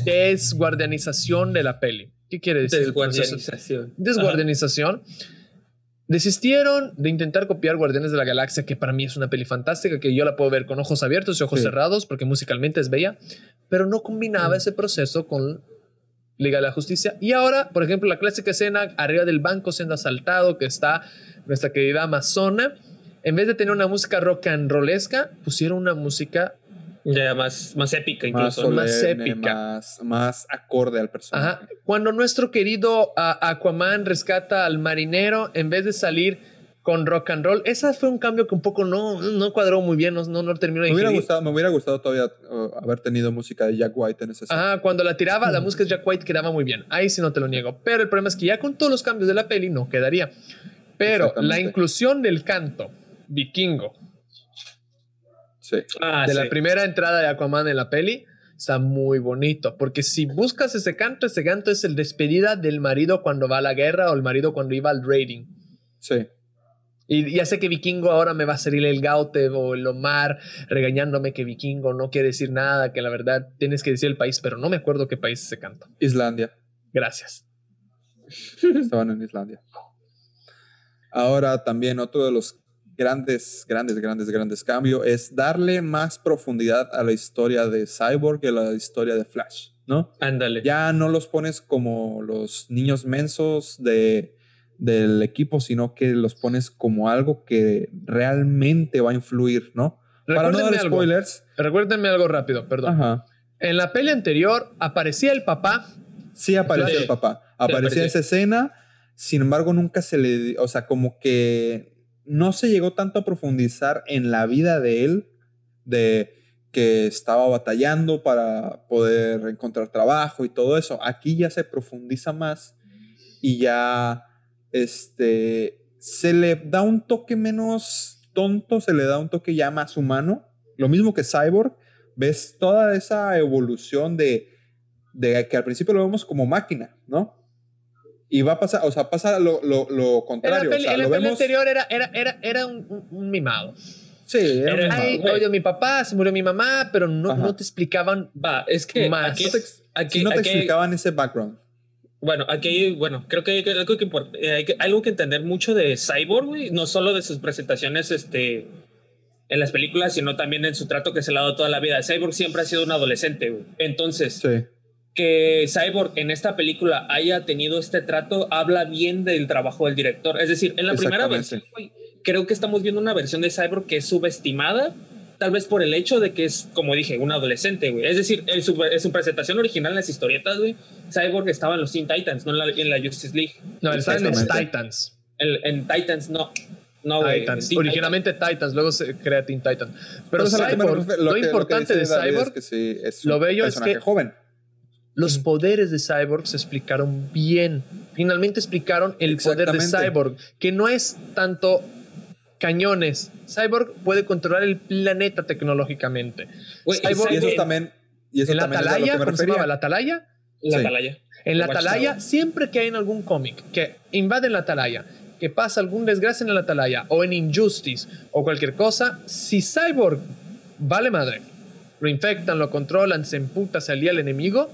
desguardianización de la peli. ¿Qué quiere decir? desguardianización. Desguardianización. Desistieron de intentar copiar Guardianes de la Galaxia, que para mí es una peli fantástica, que yo la puedo ver con ojos abiertos y ojos Sí. cerrados, porque musicalmente es bella, pero no combinaba ese proceso con Liga de la Justicia. Y ahora, por ejemplo, la clásica escena arriba del banco siendo asaltado, que está nuestra querida Amazona, en vez de tener una música rock and rollesca, pusieron una música Ya más, más épica Más incluso. Más solemne, épica. más, más acorde al personaje. Ajá. Cuando nuestro querido ah, Aquaman rescata al marinero, en vez de salir con rock and roll, esa fue un cambio que un poco no, no cuadró muy bien, no, no, no terminó de Me hubiera, gustado, me hubiera gustado todavía uh, haber tenido música de Jack White en ese. Ajá, cuando la tiraba, la música de Jack White quedaba muy bien. Ahí sí no te lo niego. Pero el problema es que ya con todos los cambios de la peli no quedaría. Pero la inclusión del canto vikingo Sí. Ah, de sí. la primera entrada de Aquaman en la peli está muy bonito. Porque si buscas ese canto, ese canto es el despedida del marido cuando va a la guerra o el marido cuando iba al raiding. Sí. Y ya sé que vikingo ahora me va a salir el Gaute o el Omar regañándome que vikingo no quiere decir nada, que la verdad tienes que decir el país, pero no me acuerdo qué país se canta. Islandia. Gracias. Estaban en Islandia. Ahora también otro de los grandes, grandes, grandes, grandes cambios es darle más profundidad a la historia de Cyborg y a la historia de Flash, ¿no? Ándale. Ya no los pones como los niños mensos de, del equipo, sino que los pones como algo que realmente va a influir, ¿no? Para no dar algo. spoilers. Recuérdenme algo rápido, perdón. Ajá. En la peli anterior aparecía el papá. Sí aparecía Sí. el papá. Aparecía aparecía. esa escena, sin embargo nunca se le... O sea, como que no se llegó tanto a profundizar en la vida de él, de que estaba batallando para poder encontrar trabajo y todo eso. Aquí ya se profundiza más y ya este, se le da un toque menos tonto, se le da un toque ya más humano. Lo mismo que Cyborg, ves toda esa evolución de, de que al principio lo vemos como máquina, ¿no? Y va a pasar, o sea, pasa lo, lo, lo En la contrario. peli, o sea, en la lo peli vemos. anterior era, era, era, era un, un- mimado. Sí, era Era- un Ay, mimado. güey. oye, mi papá, se murió mi mamá, pero no, no te explicaban. Va, es que Más. aquí, No te aquí- si no te aquí- explicaban ese background. Bueno, aquí, bueno, creo que hay que- algo que, eh, hay que, algo que entender mucho de Cyborg, güey, no solo de sus presentaciones este, en las películas, sino también en su trato que se le ha dado toda la vida. Cyborg siempre ha sido un adolescente, güey. Entonces, Sí. Que Cyborg en esta película haya tenido este trato habla bien del trabajo del director. Es decir, en la primera versión, creo que estamos viendo una versión de Cyborg que es subestimada, tal vez por el hecho de que es, como dije, un adolescente, güey. Es decir, en su, en su presentación original en las historietas, güey, Cyborg estaba en los Teen Titans, no en la, en la Justice League. No, él estaba en los. Titans. En, en Titans, no. No, güey. Titans. Originalmente Titans, luego se crea Teen Titan. Pero Pues a lo que Cyborg, refiero- lo, que- importante de Cyborg, es que sí, es lo un bello es personaje que- joven. Los poderes de Cyborg se explicaron bien. Finalmente explicaron el poder de. Cyborg, que no es tanto cañones. Cyborg puede controlar el planeta tecnológicamente. Cyborg- Y eso en- también. Y eso en la atalaya, ¿cómo se refería. llamaba? ¿La atalaya? La Sí. atalaya. En la atalaya, siempre que hay en algún cómic que invaden la atalaya, que pasa algún desgracia en la atalaya o en Injustice o cualquier cosa, si Cyborg vale madre, lo infectan, lo controlan, se emputa, se alía al enemigo,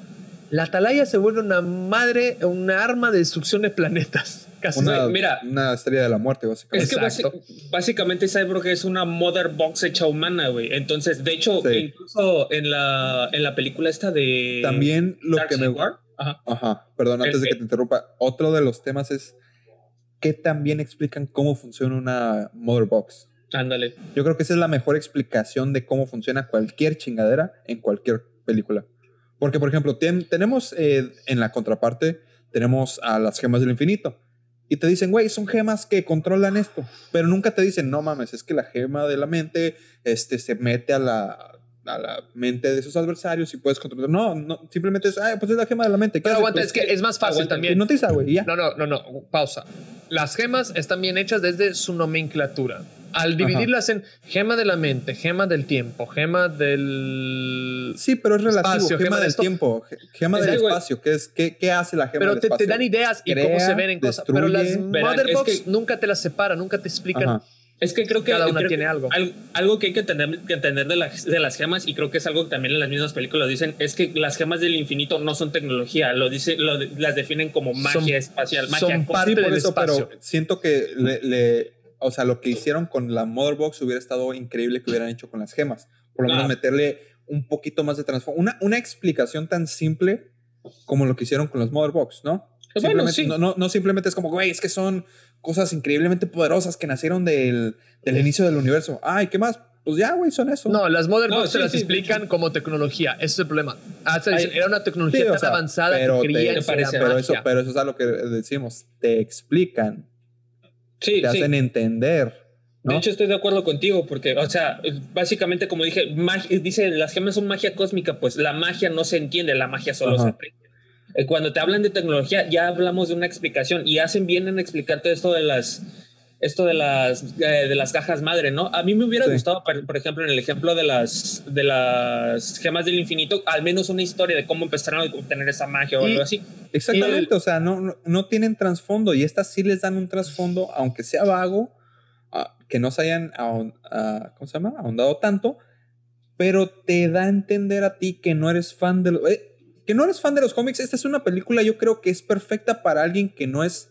la atalaya se vuelve una madre, una arma de destrucción de planetas. Casi. Una, mira. una estrella de la muerte, básicamente. Es que Exacto. básicamente Cyborg es una mother box hecha humana, güey. Entonces, de hecho, Sí. incluso en la, en la película esta de... También lo que me. War, Ajá, perdón, antes de que te interrumpa. Otro de los temas es que también explican cómo funciona una Mother Box. Ándale. Yo creo que esa es la mejor explicación de cómo funciona cualquier chingadera en cualquier película. Porque, por ejemplo, tien- tenemos eh, en la contraparte, tenemos a las gemas del infinito. Y te dicen, güey, son gemas que controlan esto. Pero nunca te dicen, no mames, es que la gema de la mente este, se mete a la, a la mente de sus adversarios y puedes controlar. No, no simplemente es, ay, pues es la gema de la mente. ¿Qué Pero aguanta, Pues es que es más fácil aguanta, también. Hipnotiza, güey, y ya. No, no, no, no, pausa. Las gemas están bien hechas desde su nomenclatura. Al dividirlas en gema de la mente, gema del tiempo, gema del... Sí, pero es relativo. Espacio, gema, gema de del esto. tiempo, ge- gema Es del espacio. ¿Qué, es, qué, ¿Qué hace la gema Pero del te, te espacio? dan ideas y Crea, cómo se ven en cosas. Pero las destruye. Verán, Mother es Box que- nunca te las separan, nunca te explican. Ajá. Es que creo que Cada una creo tiene que algo. Algo que hay que entender, que entender de, las, de las gemas, y creo que es algo que también en las mismas películas dicen, es que las gemas del infinito no son tecnología, lo dice, lo de- las definen como magia Son- espacial, magia son parte Sí, por del eso, espacio. pero siento que le, le- o sea, lo que hicieron con la Mother Box hubiera estado increíble que hubieran hecho con las gemas. Por lo Ah. menos meterle un poquito más de trasfondo. Una, una explicación tan simple como lo que hicieron con las Mother Box, ¿no? Pues bueno, sí. no, no, no simplemente es como, güey, es que son cosas increíblemente poderosas que nacieron del, del inicio del universo. Ay, ¿qué más? Pues ya, güey, son eso. No, las Mother No, sí, las sí. explican como tecnología. Ese es el problema. Hasta Ay, era una tecnología Sí, o tan sea, avanzada pero que te que parece, pero, eso, magia. pero eso es algo que decimos. Te explican, Sí, te sí. hacen entender. ¿no? De hecho, estoy de acuerdo contigo, porque, o sea, básicamente, como dije, mag- dice, las gemas son magia cósmica, pues la magia no se entiende, la magia solo Ajá. se aprende. Eh, Cuando te hablan de tecnología, ya hablamos de una explicación y hacen bien en explicarte esto de las esto de las eh, de las cajas madre, ¿no? A mí me hubiera Sí. gustado, por, ejemplo, en el ejemplo de las de las gemas del infinito, al menos una historia de cómo empezaron a obtener esa magia o Y- algo así. Exactamente, o sea, no, no, no tienen trasfondo y estas sí les dan un trasfondo, aunque sea vago, que no se hayan ahon- ah, ¿cómo se llama? ahondado tanto, pero te da a entender a ti que no eres fan de los... eh, que no eres fan de los cómics. Esta es una película yo creo que es perfecta para alguien que no es...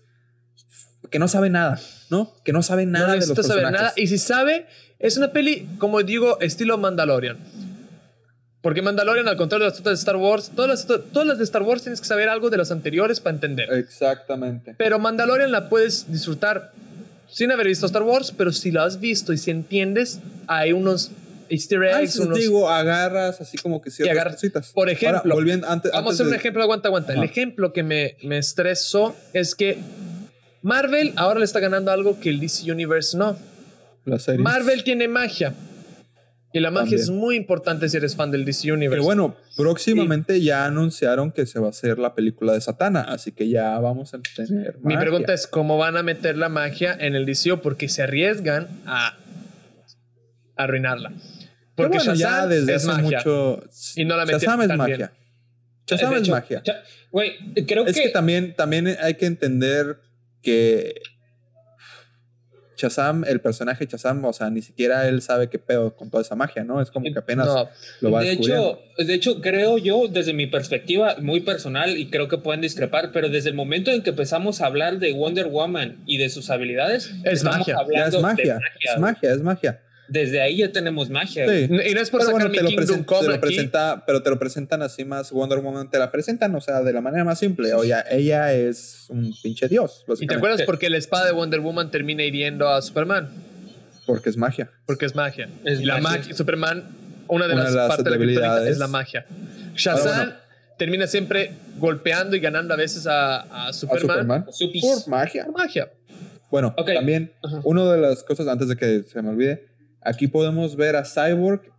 que no sabe nada, ¿no? Que no sabe nada no de los necesita saber personajes. nada. Y si sabe, es una peli, como digo, estilo Mandalorian. Porque Mandalorian, al contrario de las otras de Star Wars, todas las, todas las de Star Wars tienes que saber algo de las anteriores para entender. Exactamente. Pero Mandalorian la puedes disfrutar sin haber visto Star Wars, pero si lo has visto y si entiendes, hay unos easter Ay, eggs, les unos... digo, agarras así como que ciertas agarras- cositas. Por ejemplo, Ahora, volviendo antes, Vamos a hacer un ejemplo, aguanta, aguanta. El ejemplo que me, me estresó es que Marvel ahora le está ganando algo que el DC Universe no. Marvel tiene magia. Y la magia También. es muy importante si eres fan del DC Universe. Pero bueno, próximamente ya anunciaron que se va a hacer la película de Satana, así que ya vamos a tener. Mi magia. pregunta es cómo van a meter la magia en el DCU porque se arriesgan a arruinarla. Porque bueno, ya desde es hace magia. mucho. Y no la Shazam es magia. Shazam es magia. Güey, creo Es que también, también hay que entender que Shazam, el personaje Shazam, o sea, ni siquiera él sabe qué pedo con toda esa magia, ¿no? Es como que apenas No, lo va de hecho, de hecho, creo yo, desde mi perspectiva muy personal, y creo que pueden discrepar, pero desde el momento en que empezamos a hablar de Wonder Woman y de sus habilidades, Es magia, ya es de magia, es magia, es magia. Desde ahí ya tenemos magia. Sí. Y no es por Pero sacar bueno, mi te lo, Kingdom presen- te Come lo aquí. presenta, pero te lo presentan así más Wonder Woman, te la presentan, o sea, de la manera más simple. O ya, ella es un pinche dios, ¿Y te acuerdas por qué la espada de Wonder Woman termina hiriendo a Superman? porque es magia. Porque es magia. Es y la magia. magia, Superman, una de Una las, de las partes de la es la magia. Shazam bueno. termina siempre golpeando y ganando a veces a, a A Superman. Superman. Por magia. Por magia. Bueno, también Ajá. una de las cosas, antes de que se me olvide, aquí podemos ver a Cyborg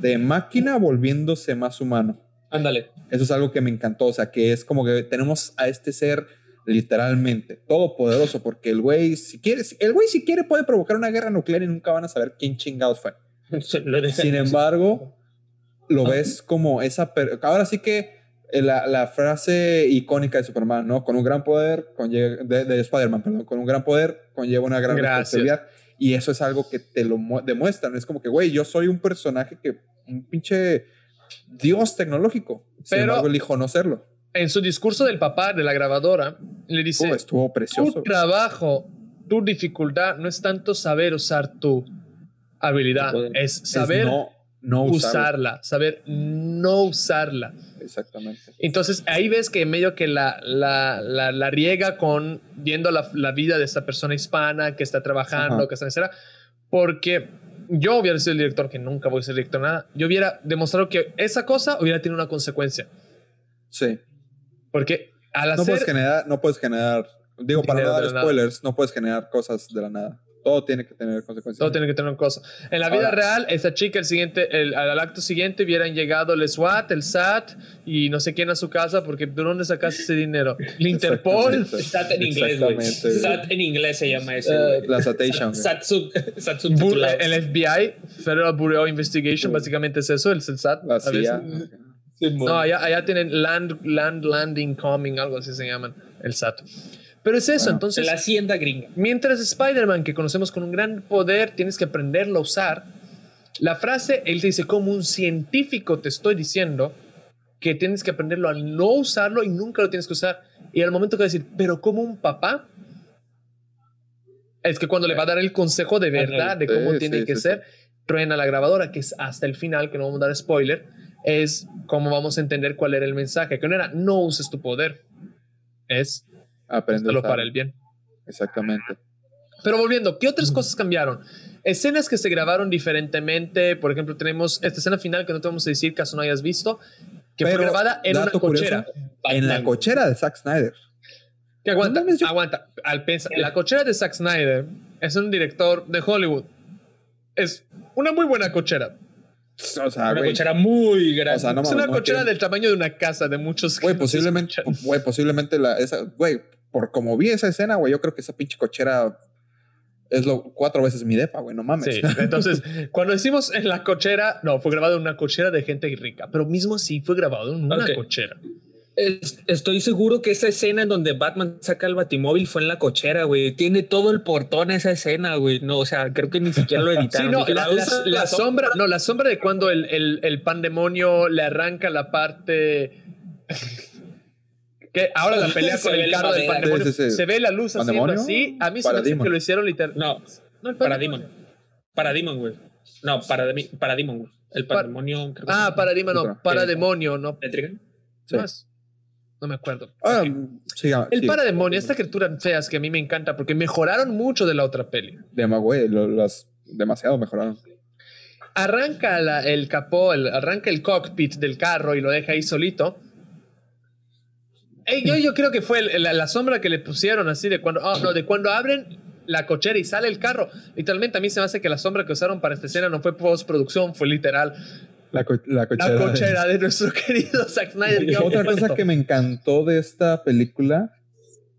de máquina volviéndose más humano. Ándale. Eso es algo que me encantó, o sea, que es como que tenemos a este ser literalmente todopoderoso, porque el güey, si quiere, el güey si quiere puede provocar una guerra nuclear y nunca van a saber quién chingados fue. Sin embargo, lo ves como esa... Ahora sí que eh, la, la frase icónica de Superman, ¿no? Con un gran poder, conlleva, de, de Spider-Man, perdón, con un gran poder conlleva una gran Gracias. responsabilidad. Y eso es algo que te lo mu- demuestran. Es como que, güey, yo soy un personaje que, un pinche dios tecnológico. Sin Pero- embargo, elijo no serlo. En su discurso del papá de la grabadora, le dice: Oh, estuvo Tu precioso. trabajo, tu dificultad no es tanto saber usar tu habilidad, es Es saber no, usarla, saber no usarla. Exactamente. Entonces ahí ves que medio que la, la, la, la riega con viendo la, la vida de esta persona hispana que está trabajando, Ajá. que está en porque yo hubiera sido el director, que nunca voy a ser director nada, yo hubiera demostrado que esa cosa hubiera tenido una consecuencia. Sí. Porque al No hacer... puedes generar, no puedes generar, digo, para no dar nada. spoilers, no puedes generar cosas de la nada. Todo tiene que tener consecuencias. Todo tiene que tener una cosa. En la vida Ahora- real, esa chica, el siguiente, el, al acto siguiente, hubieran llegado el SWAT, el SAT y no sé quién a su casa porque ¿de dónde sacaste ese dinero? El Interpol. SAT en inglés, güey. SAT en inglés se llama eso, Eh, güey. La citation. güey. SAT sub, el FBI, Federal Bureau of Investigation, Sí. básicamente es eso, el SAT. La a veces. CIA. No, allá, allá tienen Land, land Landing Coming, algo así se llaman, el SAT. Pero es eso, Bueno, entonces, la hacienda gringa. mientras Spider-Man, que conocemos con un gran poder, tienes que aprenderlo a usar, la frase, él te dice, como un científico te estoy diciendo que tienes que aprenderlo a no usarlo y nunca lo tienes que usar. Y al momento que va a decir, pero como un papá, es que cuando le va a dar el consejo de verdad de cómo Sí, tiene sí, que sí, ser, truena la grabadora, que es hasta el final, que no vamos a dar spoiler, es cómo vamos a entender cuál era el mensaje, que no era no uses tu poder, es Aprende a solo usar. para el bien. Exactamente. Pero volviendo, ¿qué otras cosas cambiaron? Escenas que se grabaron diferentemente, por ejemplo, tenemos esta escena final que no te vamos a decir, caso no hayas visto, que fue grabada en una curioso, cochera. En la cochera de Zack Snyder. Que aguanta, No aguanta. Al pensar, la cochera de Zack Snyder es un director de Hollywood. Es una muy buena cochera. O sea, Una cochera muy grande. O sea, no es una no cochera del tamaño de una casa de muchos. Güey, posiblemente, güey, posiblemente la, esa, güey, por como vi esa escena, güey, yo creo que esa pinche cochera es lo cuatro veces mi depa, güey, no mames. Sí, entonces, cuando decimos en la cochera, no, fue grabado en una cochera de gente rica, pero mismo sí fue grabado en una cochera. Es- Estoy seguro que esa escena en donde Batman saca el batimóvil fue en la cochera, güey. Tiene todo el portón esa escena, güey. No, o sea, creo que ni siquiera lo Sí, editaron. no, Dije, la, "Ah, la- usa la sombra, no, la sombra de cuando el, el, el pandemonio le arranca la parte. Que ahora la pelea con el carro del pandemonio. Sí, sí, sí. Se ve la luz haciendo ¿Pandemonio? así. A mí se me hace Parademon. que lo hicieron literal. No, no el Parademon. Parademon, güey. No, Parademon, güey. El Par- patrimonio. creo que Ah, paradigma no, parademonio, no. ¿Etrigan? Sí. No, es- no me acuerdo. Ah, siga, El siga. parademonio, esta criatura feas que a mí me encanta porque mejoraron mucho de la otra peli. Dema, güey, lo- las demasiado mejoraron. arranca la- el capó, el- arranca el cockpit del carro y lo deja ahí solito. Yo, yo creo que fue la, la sombra que le pusieron así de cuando, ah, no, de cuando abren la cochera y sale el carro. Literalmente a mí se me hace que la sombra que usaron para esta escena no fue postproducción, fue literal La, co- la cochera. la cochera de nuestro querido Zack Snyder. que Otra cosa que me encantó de esta película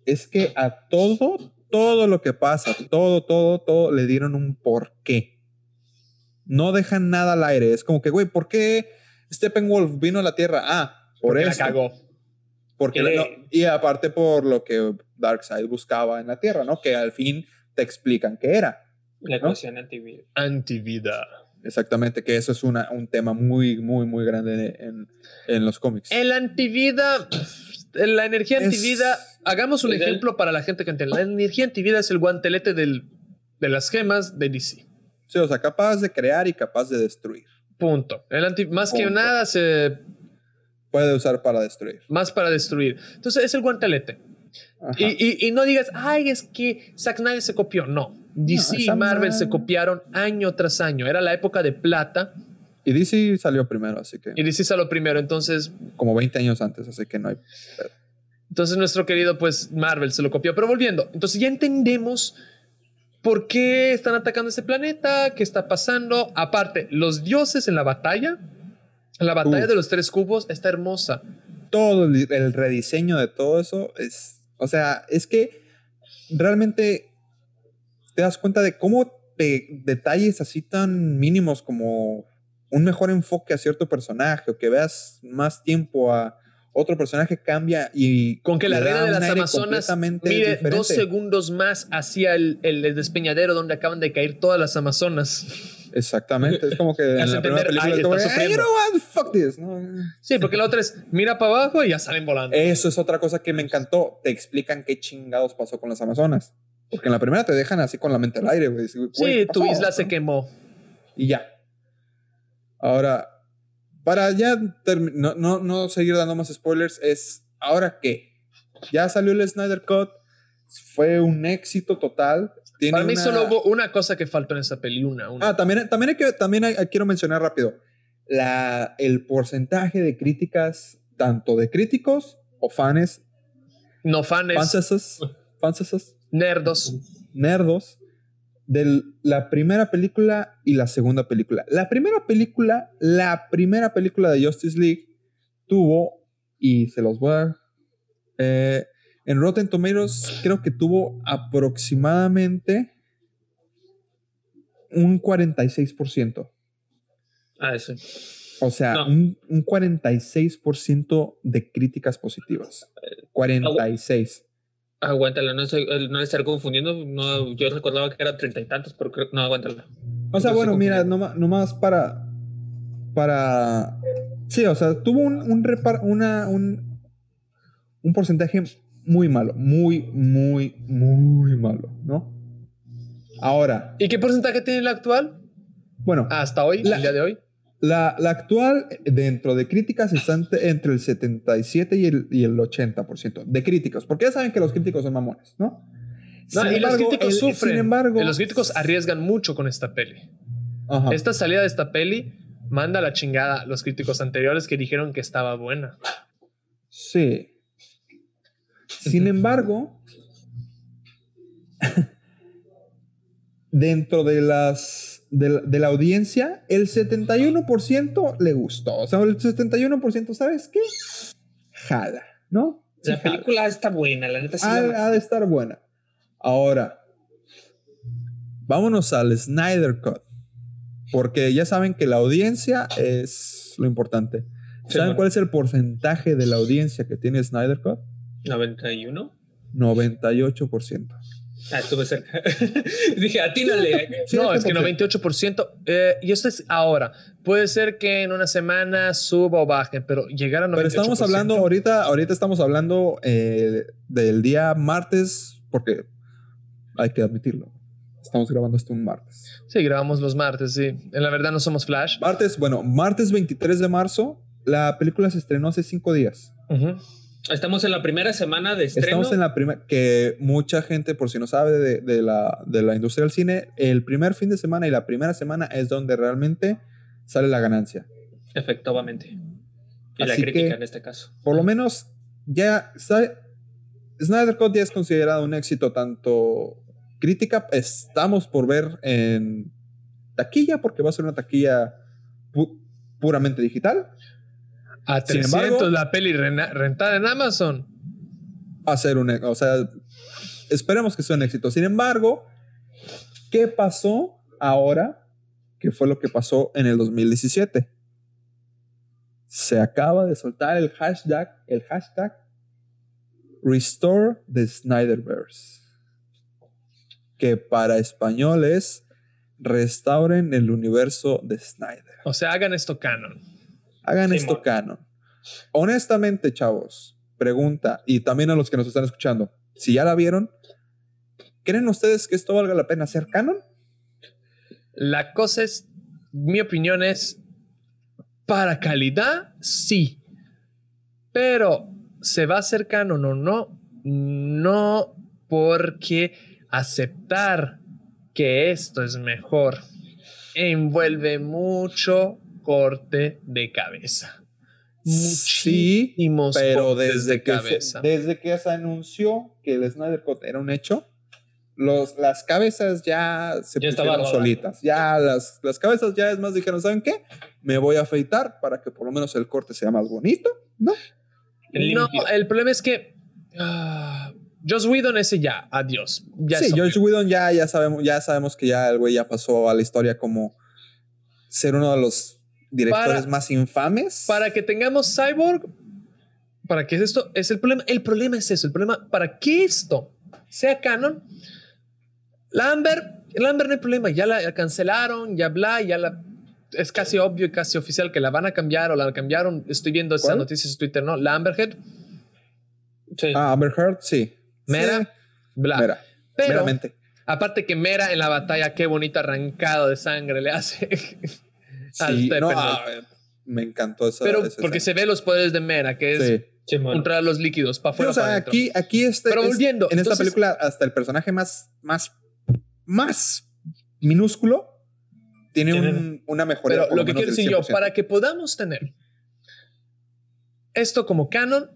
es que a todo, todo lo que pasa, todo, todo, todo, le dieron un porqué. No dejan nada al aire. Es como que, güey, ¿por qué Steppenwolf vino a la Tierra? Ah, por Porque la eso. cagó. Porque Que- no- y aparte por lo que Darkseid buscaba en la Tierra, ¿no? Que al fin te explican qué era. La ¿no? ecuación antivida. Antivida. Exactamente, que eso es una, un tema muy, muy, muy grande en, en los cómics. El antivida, la energía Es- antivida, hagamos un Es el- ejemplo para la gente que entiende. La energía antivida es el guantelete del, de las gemas de DC. Sí, o sea, capaz de crear y capaz de destruir. Punto. El anti- más que Punto. nada, se, Puede usar para destruir. más para destruir. Entonces es el guantelete. Y, y- y no digas, ay, es que Zack Snyder se copió. No. DC y esa Marvel ma- se copiaron año tras año. Era la época de plata Y DC salió primero, así que y DC salió primero. Entonces, como 20 años antes, así que no hay. entonces nuestro querido, pues Marvel se lo copió. Pero volviendo, entonces ya entendemos por qué están atacando ese planeta, qué está pasando. Aparte, los dioses en la batalla, la batalla Uf. de los tres cubos está hermosa. Todo el, el rediseño de todo eso es. O sea, es que realmente te das cuenta de cómo te- detalles así tan mínimos como un mejor enfoque a cierto personaje o que veas más tiempo a otro personaje cambia y Con que la reina de las Amazonas mire diferente. dos segundos más hacia el, el despeñadero donde acaban de caer todas las Amazonas. Exactamente, es como que en la primera película es como, "Hey, you sufriendo". know what, fuck this. ¿no? Sí, porque la otra es mira para abajo y ya salen volando. Eso es otra cosa que me encantó. Te explican qué chingados pasó con las Amazonas. Porque en la primera te dejan así con la mente al aire, güey. Sí, ¿qué tu isla se quemó. Y ya. Ahora, para ya no, no, no seguir dando más spoilers, es ahora qué. Ya salió el Snyder Cut, fue un éxito total. Tiene Para mí una- solo hubo una cosa que faltó en esa peli, una. una. Ah, también, también, hay que, también hay- quiero mencionar rápido. La, el porcentaje de críticas, tanto de críticos o fans, no fanes, fanses, fanses, nerdos. nerdos, de la primera película y la segunda película. La primera película, la primera película de Justice League tuvo, y se los voy a... eh, en Rotten Tomatoes creo que tuvo aproximadamente un 46%. Ah, eso. O sea, No. un, un 46% de críticas positivas. 46. Aguántala, no, estoy, no le estaré confundiendo. No, yo recordaba que era treinta y tantos, pero creo, no, aguántala. O sea, bueno, mira, nomás, nomás para. Para. Sí, o sea, tuvo un, un, repar- una, un, un porcentaje muy malo. Muy, muy, muy malo, ¿no? Ahora, ¿Y qué porcentaje tiene la actual? bueno, Hasta hoy, La- el día de hoy. la, la actual, dentro de críticas, está ent- entre el 77 y el, y el 80% de críticos. Porque ya saben que los críticos son mamones, ¿no? No, Sin y los embargo, críticos el- sufren. Sin embargo, Y los críticos arriesgan mucho con esta peli. Ajá. Esta salida de esta peli manda a la chingada a los críticos anteriores que dijeron que estaba buena. Sí. Sin embargo, dentro de las de la, de la audiencia, el 71% le gustó. O sea, el 71%, ¿sabes qué? Jala, ¿no? Sí, La jala. película está buena, la neta sí. la- ha, ha de estar buena. Ahora, vámonos al Snyder Cut. Porque ya saben que la audiencia es lo importante. Sí, ¿Saben bueno. cuál es el porcentaje de la audiencia que tiene Snyder Cut? 91. 98%. Ah, estuve cerca. Dije, atínale. Sí, no, es que porque- 98%. eh, y esto es ahora. Puede ser que en una semana suba o baje, pero llegar a 98%. Pero estamos hablando, ahorita, ahorita estamos hablando eh, del día martes, porque hay que admitirlo. Estamos grabando esto un martes. Sí, grabamos los martes, sí. En la verdad no somos Flash. Martes, bueno, martes 23 de marzo, la película se estrenó hace cinco días. Ujú. Estamos en la primera semana de estreno. Estamos en la primera, que mucha gente, por si no sabe de, de la, de la industria del cine, el primer fin de semana y la primera semana es donde realmente sale la ganancia. Efectivamente. Y la crítica que- en este caso. Por lo menos ya sabe, Snyder Cut ya es considerado un éxito tanto crítica, estamos por ver en taquilla, porque va a ser una taquilla pu- puramente digital. A Sin 300 embargo- la peli rentada en Amazon. a ser un, e- o sea, esperemos que sea un éxito. Sin embargo, ¿qué pasó ahora? ¿Qué fue lo que pasó en el 2017? Se acaba de soltar el hashtag, el hashtag Restore the Snyderverse, que para español es restauren el universo de Snyder. O sea, hagan esto canon. Hagan Sí, esto canon. Honestamente, chavos, pregunta, y también a los que nos están escuchando, si ya la vieron, ¿creen ustedes que esto valga la pena ser canon? La cosa es, mi opinión es, para calidad, sí. Pero, ¿se va a hacer canon o no? No, porque aceptar que esto es mejor envuelve mucho corte de cabeza. Sí, Muchísimos Pero cortes desde de que, se, cabeza. desde que se anunció que el Snyder Cut era un hecho, los, las cabezas ya se Ya pusieron solitas. Ya las, las cabezas ya es más dijeron, ¿saben qué? Me voy a afeitar para que por lo menos el corte sea más bonito, ¿no? No, el problema es que ah, Joss Whedon ese ya, adiós. Ya sí, obvio. Whedon ya, ya, sabemos, ya sabemos que ya el güey ya pasó a la historia como ser uno de los directores Para- más infames. Para que tengamos Cyborg, para que esto es el problema. El problema es eso. El problema, para que esto sea canon, la Amber, la Amber no hay problema. Ya la cancelaron, ya bla, ya la. Es casi obvio y casi oficial que la van a cambiar o la cambiaron. Estoy viendo esas noticias en Twitter, ¿no? La Amber Heard, Sí. Ah, Amber Heard, sí. Mera, Sí, bla. Mera, Pero, meramente. aparte que Mera en la batalla, qué bonito arrancado de sangre le hace. Sí, no, a ver, me encantó esa. Pero esa porque se ve los poderes de Mera, que es Sí. Ultra los líquidos para Sí, afuera. o sea, para aquí, aquí este, Pero es- volviendo, en esta película, hasta el personaje más, más, más minúsculo tiene un- una mejoría. Pero lo que quiero decir yo, 100%. para que podamos tener esto como canon,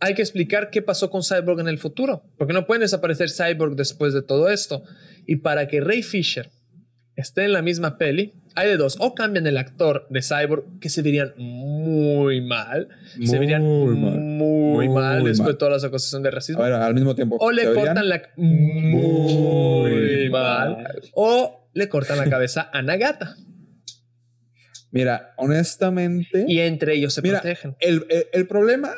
hay que explicar qué pasó con Cyborg en el futuro. Porque no pueden desaparecer Cyborg después de todo esto. Y para que Ray Fisher esté en la misma peli, hay de dos. O cambian el actor de Cyborg, que se verían muy mal. se verían Muy muy, mal. mal Muy después mal. de todas las acusaciones de racismo. A ver, al mismo tiempo. o le cortan la... Muy mal. O le cortan la cabeza a Nagata. Mira, honestamente, Y entre ellos se Mira, protegen. el, el- el problema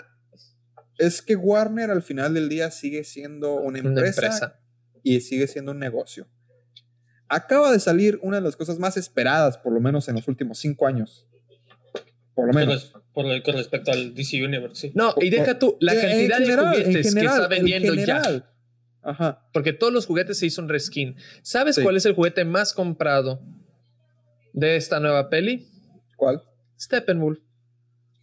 es que Warner al final del día sigue siendo una empresa. y sigue siendo un negocio. Acaba de salir una de las cosas más esperadas, por lo menos en los últimos cinco años. Por lo menos. por lo- con respecto al DC Universe, sí. No, y deja tú la En- en cantidad general, de juguetes que está en vendiendo ya. Ajá. Porque todos los juguetes se hizo un reskin. ¿Sabes Sí. cuál es el juguete más comprado de esta nueva peli? ¿Cuál? Steppenwolf.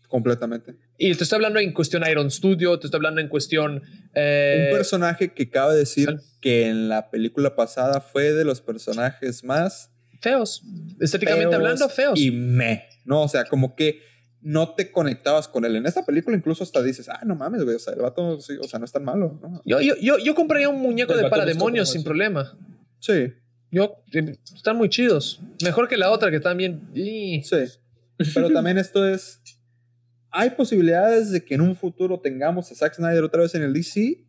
Completamente. Y te estoy hablando en cuestión Iron Studio, te estoy hablando en cuestión. eh, un personaje que cabe decir que en la película pasada fue de los personajes más feos. Estéticamente feos hablando, feos. Y me. No, o sea, como que no te conectabas con él. En esta película incluso hasta dices, ah, no mames, güey, o sea, el vato, sí, o sea, no es tan malo. ¿no? Yo, yo, yo, yo compraría un muñeco El de parademonios sin problema. Sí, Yo, eh, están muy chidos. Mejor que la otra que también. sí. Pero también esto es. ¿Hay posibilidades de que en un futuro tengamos a Zack Snyder otra vez en el DC?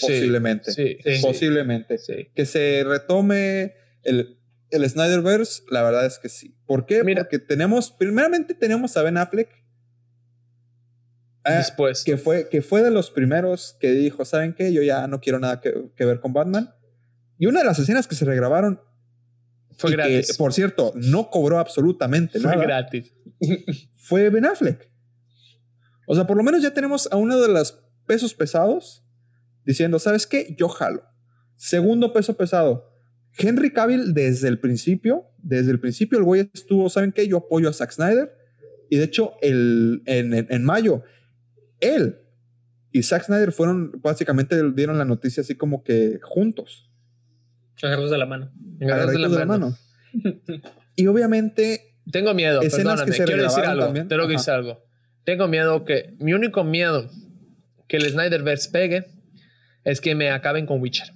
Posiblemente. Sí, Sí. Posiblemente. sí. Que se retome el, el Snyderverse, la verdad es que sí. ¿Por qué? Mira. Porque tenemos, primeramente tenemos a Ben Affleck, eh, Después. que, fue, que fue de los primeros que dijo, ¿saben qué? Yo ya no quiero nada que, que ver con Batman. Y una de las escenas que se regrabaron, Fue y que, gratis. por cierto, no cobró absolutamente Fue nada, gratis. fue Ben Affleck. O sea, por lo menos ya tenemos a uno de los pesos pesados diciendo, ¿sabes qué? Yo jalo. Segundo peso pesado. Henry Cavill desde el principio, desde el principio el güey estuvo, ¿saben qué? Yo apoyo a Zack Snyder. Y de hecho, el, en, en- en mayo, él y Zack Snyder fueron, básicamente dieron la noticia así como que juntos. Agarros de la mano. Agarras de la agarraditos mano. y obviamente, Tengo miedo, Escenas que perdóname. se Quiero decir algo. también. Tengo que decir algo. Tengo miedo que. Mi único miedo que el Snyderverse pegue es que me acaben con Witcher.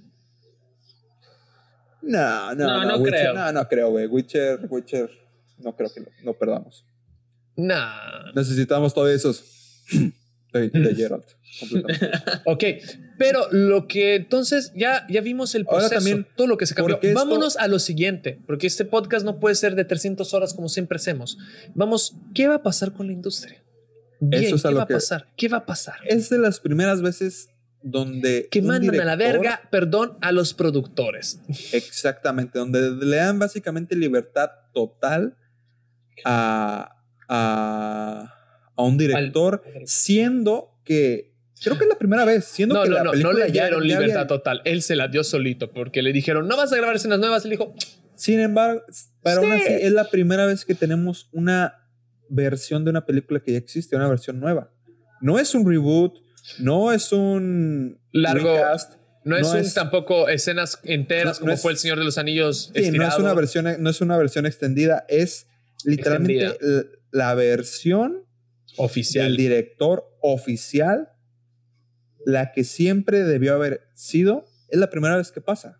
no, no, No, no, no Witcher, creo. no, no creo, güey. Witcher, Witcher, no creo que lo, lo perdamos. Nah. Necesitamos todos esos de, de Geralt. completamente. Ok, pero lo que entonces ya, ya vimos el Ahora proceso, también, todo lo que se cambió. esto- Vámonos a lo siguiente, porque este podcast no puede ser de 300 horas como siempre hacemos. Vamos, ¿qué va a pasar con la industria? Bien, Eso es a ¿qué lo va a que- pasar? ¿Qué va a pasar? Es de las primeras veces donde. Que mandan a la director- verga, perdón, a los productores. Exactamente, donde le dan básicamente libertad total a, a, a un director, siendo que. Creo que es la primera vez, siendo No, que no, la no, no película le ya- dieron ya libertad había- total. Él se la dio solito porque le dijeron, no vas a grabar escenas nuevas. Él dijo, Sin embargo, pero aún Sí. así es la primera vez que tenemos una versión de una película que ya existe, una versión nueva. No es un reboot, no es un Largo, recast, no es, No un, es- tampoco escenas enteras No- no como es- fue El Señor de los Anillos. Sí, no es una versión, no es una versión extendida, es literalmente Extendida. la versión oficial. del director oficial, la que siempre debió haber sido. Es la primera vez que pasa.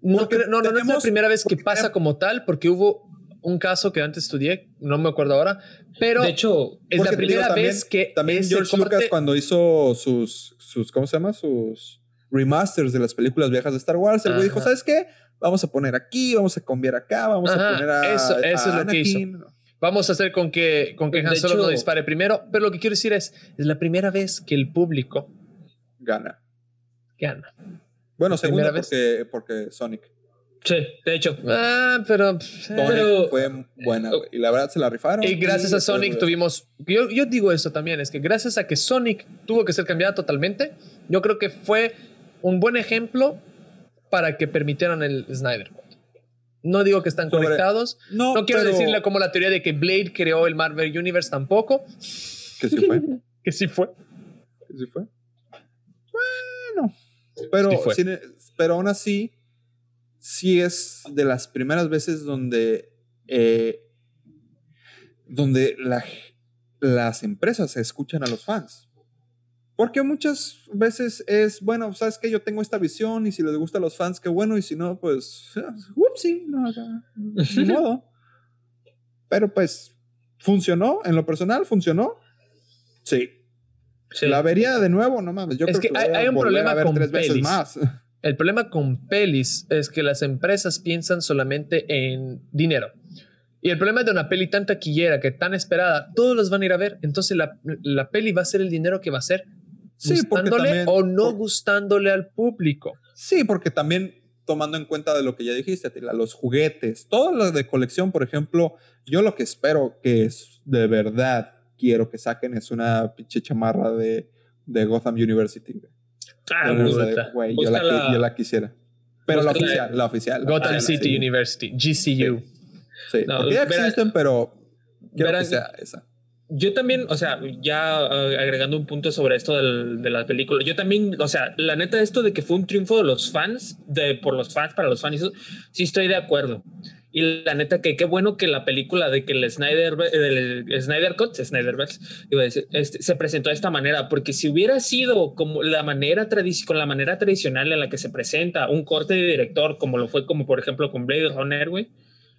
No, no, no, no es la primera vez que pasa como tal, porque hubo un caso que antes estudié, no me acuerdo ahora, pero de hecho, es la primera también- vez que También George corte- Lucas cuando hizo sus, sus, ¿cómo se llama? Sus remasters de las películas viejas de Star Wars, el güey dijo. ¿sabes qué? Vamos a poner aquí, vamos a cambiar acá, vamos Ajá, a poner a, eso- eso a es lo que hizo. Anakin". vamos a hacer con que, con que De Han Solo hecho- no dispare primero, pero lo que quiero decir es, es la primera vez que el público Gana. gana. Bueno, vez. porque, porque Sonic. Sí, de hecho. Ah, pero... Sonic Pero- fue buena, güey. Y la verdad se la rifaron. Y gracias a Sonic tuvimos. Yo, yo digo eso también, es que gracias a que Sonic tuvo que ser cambiada totalmente, yo creo que fue un buen ejemplo para que permitieran el Snyder. No digo que están Sobre- conectados. No, No quiero pero- decirle como la teoría de que Blade creó el Marvel Universe tampoco. Que sí fue. Que sí fue. que sí fue. Bueno. Pero, Sí fue. sin- pero aún así, sí es de las primeras veces donde. eh, donde la- las empresas escuchan a los fans. Porque muchas veces es, bueno, sabes que yo tengo esta visión y si les gusta a los fans, qué bueno, y si no, pues, whoopsie, no, ni modo. Pero pues, ¿funcionó? En lo personal, ¿funcionó? Sí. Sí. ¿La vería de nuevo? No mames, yo Es creo que que, hay- voy a hay un problema a ver con tres veces más. El problema con pelis es que las empresas piensan solamente en dinero. Y el problema de una peli tan taquillera que tan esperada, todos los van a ir a ver. Entonces la, la peli va a ser el dinero que va a ser. Sí, gustándole también- o no por- gustándole al público. Sí, porque también tomando en cuenta de lo que ya dijiste, Tila, los juguetes, todo lo de colección, por ejemplo, yo lo que espero que es de verdad quiero que saquen es una pinche chamarra de, de Gotham University. Ah, De puta. verdad, güey, yo, la, yo la quisiera. Pero la oficial, la oficial. Gotham oficial, City sí. University, GCU. Sí, No, porque ya existen, pero quiero verán- que sea esa. Yo también, o sea, ya eh, agregando un punto sobre esto del- de la película, yo también, o sea, la neta, esto de que fue un triunfo de los fans, de por los fans, para los fans, eso, sí estoy de acuerdo. Y la neta, que qué bueno que la película de que el Snyder, el Snyder Cut, Snyderverse, iba a decir, este, se presentó de esta manera, porque si hubiera sido como la manera con la manera tradicional en la que se presenta un corte de director, como lo fue, como por ejemplo con Blade Runner, güey,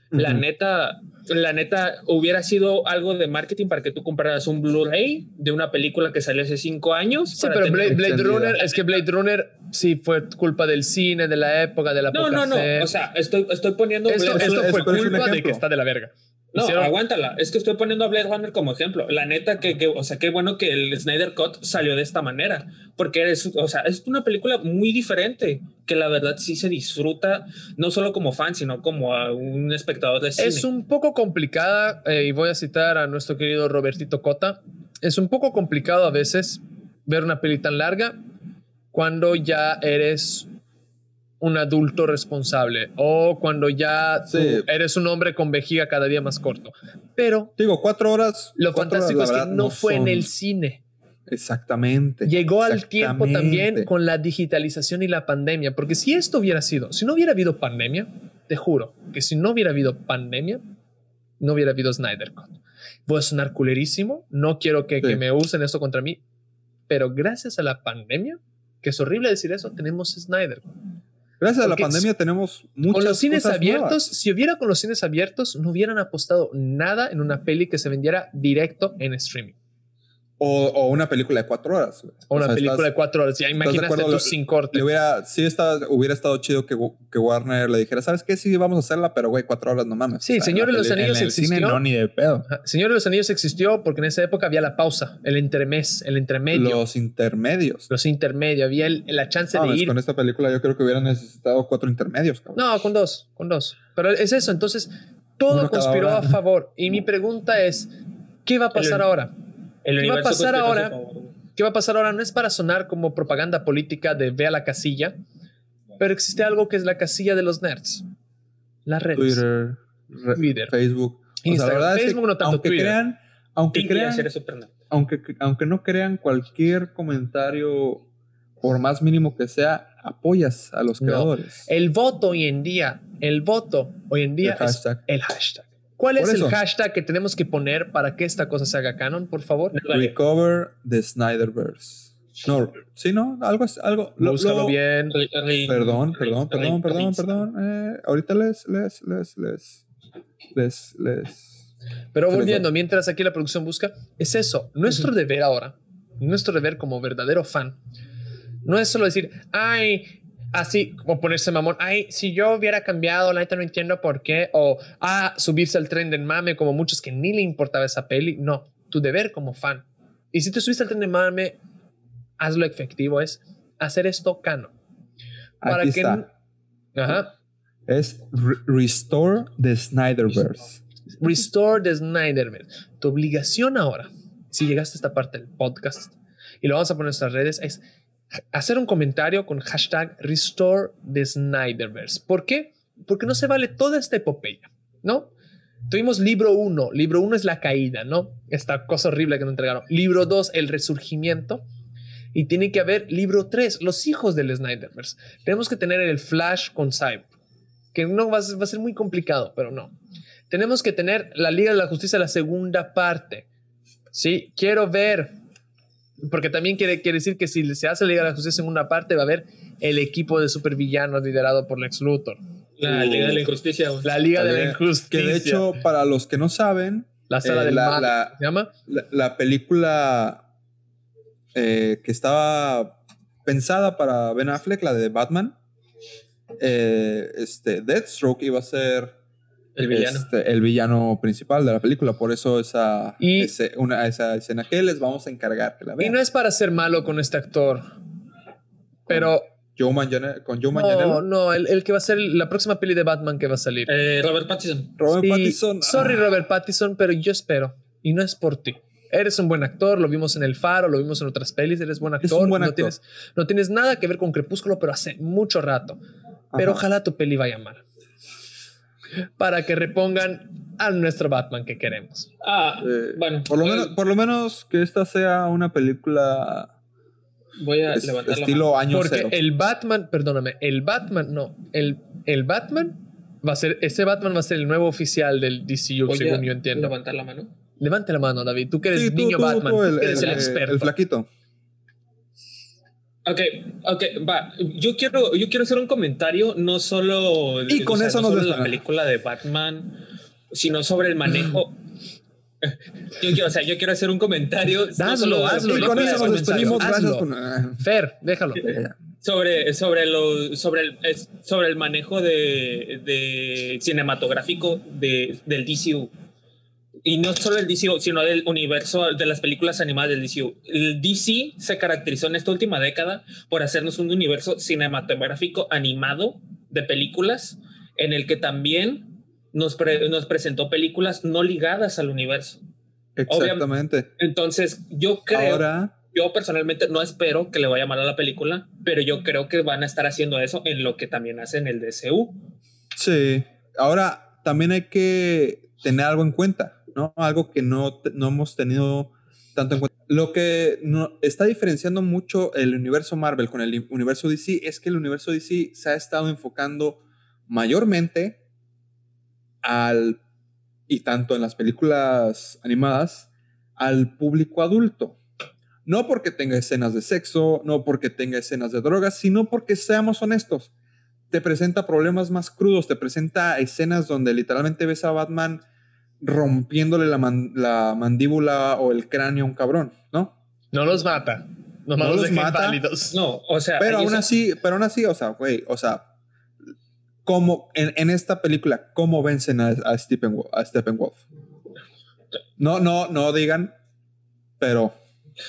la neta, la neta hubiera sido algo de marketing para que tú compraras un Blu-ray de una película que salió hace cinco años. Sí, pero Blade. Runner, es que Blade Runner sí fue culpa del cine, de la época, de la No, no, no. O sea, estoy, estoy poniendo. esto, Blade- esto es- fue culpa de que está de la verga. No, Hicieron- aguántala. Es que estoy poniendo a Blade Runner como ejemplo. La neta, que, que- o sea, qué bueno que el Snyder Cut salió de esta manera. Porque es, o sea, es una película muy diferente. Que la verdad sí se disfruta, no solo como fan, sino como a un espectador de cine. Es un poco complicada, eh, y voy a citar a nuestro querido Robertito Cota, es un poco complicado a veces ver una peli tan larga cuando ya eres un adulto responsable o cuando ya Sí. eres un hombre con vejiga cada día más corto. Pero Digo, cuatro horas. lo cuatro fantástico es que no, fue en el cine. Exactamente. Llegó al tiempo también con la digitalización y la pandemia, porque si esto hubiera sido, si no hubiera habido pandemia, te juro que si no hubiera habido pandemia, no hubiera habido Snyder Cut. Voy a sonar culerísimo, no quiero que, Sí. que me usen esto contra mí, pero gracias a la pandemia, que es horrible decir eso, tenemos Snyder Cut. Gracias a la pandemia tenemos muchas Con los cines cosas abiertos, nuevas. si hubiera con los cines abiertos, no hubieran apostado nada en una peli que se vendiera directo en streaming. O, o una película de cuatro horas. güey. O una sea, película estás- de cuatro horas. Ya acuerdo? tú sin corte. Le hubiera, sí está, hubiera estado chido que, que Warner le dijera, ¿sabes qué? Sí, vamos a hacerla, pero güey, cuatro horas no mames. Sí, Señor de los Anillos en el cine existió. no, ni de pedo. Señor de los Anillos existió porque en esa época había la pausa, el entremés, el entremedio, los, Los intermedios. intermedios, había el- la chance No, de ir. con esta película yo creo que hubieran necesitado cuatro intermedios. cabrón. No, con dos, con dos. Pero es eso, entonces todo Uno conspiró a favor. Y mi pregunta es, ¿qué va a pasar El- ahora? El ¿Qué va a pasar ahora? ¿Qué va a pasar ahora? No es para sonar como propaganda política de ve a la casilla, pero existe algo que es la casilla de los nerds. Las redes. Twitter, re- Twitter. Facebook. O sea, la Instagram, verdad es que Facebook no tanto aunque Twitter. crean, aunque crean, aunque, aunque no crean cualquier comentario, por más mínimo que sea, apoyas a los No. creadores. El voto hoy en día, el voto hoy en día El es hashtag. el hashtag. ¿Cuál Por es eso. el hashtag que tenemos que poner para que esta cosa se haga canon, por favor? Recover the Snyderverse. No, sí, no, algo es algo. lo- Búscalo lo- bien. Perdón, perdón, perdón, perdón, perdón. Eh, ahorita les, les, les, les, les, les. Pero volviendo, mientras aquí la producción busca, es eso. Nuestro deber ahora, nuestro deber como verdadero fan, no es solo decir, ay, así como ponerse mamón, ay, si yo hubiera cambiado, la neta no entiendo por qué, o ah, subirse al tren del mame como muchos que ni le importaba esa peli. No, tu deber como fan. Y si te subiste al tren del mame, hazlo efectivo, es hacer esto canon. Para Aquí que. está. Ajá. Es re- Restore the Snyderverse. Restore the Snyderverse. Tu obligación ahora, si llegaste a esta parte del podcast y lo vamos a poner en nuestras redes, es hacer un comentario con hashtag Restore the Snyderverse. ¿Por qué? porque no se vale toda esta epopeya, ¿no? Tuvimos libro 1, libro 1 es la caída, ¿no? Esta cosa horrible que nos entregaron. Libro 2, el resurgimiento. Y tiene que haber libro 3, los hijos del Snyderverse. Tenemos que tener el Flash con Cyborg, que no va a, ser, va a ser muy complicado, pero no. Tenemos que tener la Liga de la Justicia, la segunda parte. Sí, quiero ver, porque también quiere, quiere decir que si se hace la Liga de la Justicia segunda parte, va a haber el equipo de supervillanos liderado por Lex Luthor. La Liga de la Injusticia. La Liga de la Que Injusticia. de hecho, para los que no saben, la sala eh, del la- mal. la- ¿Se llama? la, la película eh, que estaba pensada para Ben Affleck, la de Batman, eh, este, Deathstroke iba a ser El villano. este, el villano principal de la película. Por eso esa, Y- ese- una, esa escena que les vamos a encargar que la Y vean. no es para ser malo con este actor, pero Joe Manganiello- con Joe no, Manganiello. no, el, el que va a ser la próxima peli de Batman que va a salir. Eh, Robert Pattinson. Robert Sí, Pattinson. Sorry, ah, Robert Pattinson, pero yo espero. Y no es por ti. Eres un buen actor, lo vimos en El Faro, lo vimos en otras pelis, eres buen actor. un buen no, actor. Tienes, no tienes nada que ver con Crepúsculo, pero hace mucho rato. Pero Ajá. ojalá tu peli vaya mal. Para que repongan a nuestro Batman que queremos. Ah, eh, bueno. por, lo voy- menos, por lo menos que esta sea una película Voy a es- levantar la mano. estilo año Porque cero. el Batman, perdóname, el Batman, no, el, el Batman va a ser, ese Batman va a ser el nuevo oficial del DCU, Voy según a yo entiendo. levantar la mano. Levante la mano, David, tú que eres Sí, tú- niño tú- Batman, tú, tú el, que eres el, el- experto. el flaquito. Ok, ok, va. Yo quiero, yo quiero hacer un comentario, no solo, Y con eso no nos solo la película de Batman, sino sobre el manejo. Yo quiero, o sea, yo quiero hacer un comentario. no Hazlo, la hazlo, Y no con eso nos despedimos. Gracias. Hazlo. por- Fer, déjalo. sobre, sobre, lo, sobre, el, es- sobre el manejo de, de cinematográfico de, del DCU. Y no solo del DCU, sino del universo de las películas animadas del DCU. El DC se caracterizó en esta última década por hacernos un universo cinematográfico animado de películas en el que también nos, pre- nos presentó películas no ligadas al universo. Exactamente. Entonces, yo creo Ahora, yo personalmente no espero que le vaya mal a la película, pero yo creo que van a estar haciendo eso en lo que también hacen el DCU. sí. Ahora también hay que tener algo en cuenta, ¿no? Algo que no, no hemos tenido tanto en cuenta. Lo que no, está diferenciando mucho el universo Marvel con el universo DC es que el universo DC se ha estado enfocando mayormente al, y tanto en las películas animadas, al público adulto. No porque tenga escenas de sexo, no porque tenga escenas de drogas, sino porque seamos honestos. Te presenta problemas más crudos, te presenta escenas donde literalmente ves a Batman rompiéndole la, man- la mandíbula o el cráneo a un cabrón, ¿no? No los mata. Nomás No los mata. No, o sea, Pero aún así, pero aún así, o sea, güey, o sea, como en, en esta película, ¿cómo vencen a, a, Steppenwolf, a Steppenwolf? No, no, no digan, pero,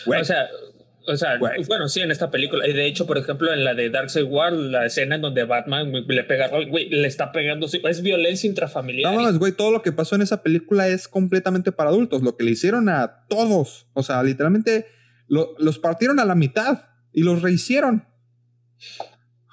güey, o sea, o sea, Güey. bueno, sí, en esta película. Y de hecho, por ejemplo, en la de Darkseid World, la escena en donde Batman le pega, güey, le está pegando, es violencia intrafamiliar. no mames, güey, todo lo que pasó en esa película es completamente para adultos. Lo que le hicieron a todos, o sea, literalmente lo- los partieron a la mitad y los rehicieron.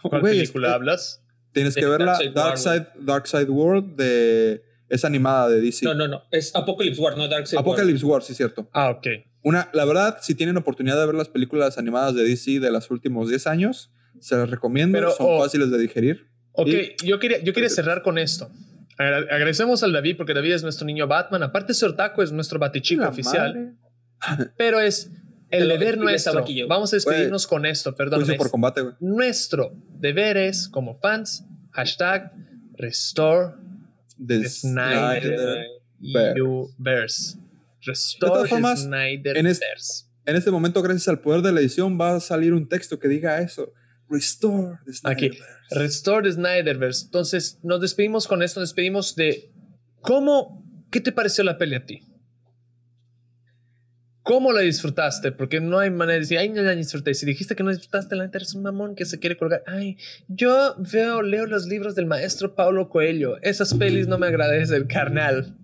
¿Cuál Güey, película hablas? Tienes De que verla, Darkseid Dark World, Side, Dark Side World, de, es animada de DC. no, no, no, es Apocalypse War, no Darkseid War. Apocalypse War, sí, cierto. Ah, ok. Una, la verdad, si tienen oportunidad de ver las películas animadas de DC de los últimos 10 años, se las recomiendo. Pero, Son oh. fáciles de digerir. Ok, Y- yo quería, yo quería cerrar con esto. Agra- Agradecemos al David porque David es nuestro niño Batman. Aparte, ser otaku es nuestro batichico oficial. madre. Pero es el Te lo- deber nuestro. Vamos a despedirnos con esto, perdón. Por combate, güey. Nuestro deber es, como fans, hashtag restore De Snyder. Snyder. Ver. Universe. De Restore todas formas, Snyder en este- En este momento, gracias al poder de la edición, va a salir un texto que diga eso. Restore the Aquí. Snyderverse. Restore the Snyderverse. Entonces, nos despedimos con esto. Nos despedimos de cómo, ¿qué te pareció la peli a ti? ¿Cómo la disfrutaste? Porque no hay manera de decir, ay, no la disfruté. Si dijiste que no disfrutaste, la neta eres un mamón que se quiere colgar. Ay, yo veo, leo los libros del maestro Paulo Coelho. Esas pelis no me agradecen, carnal.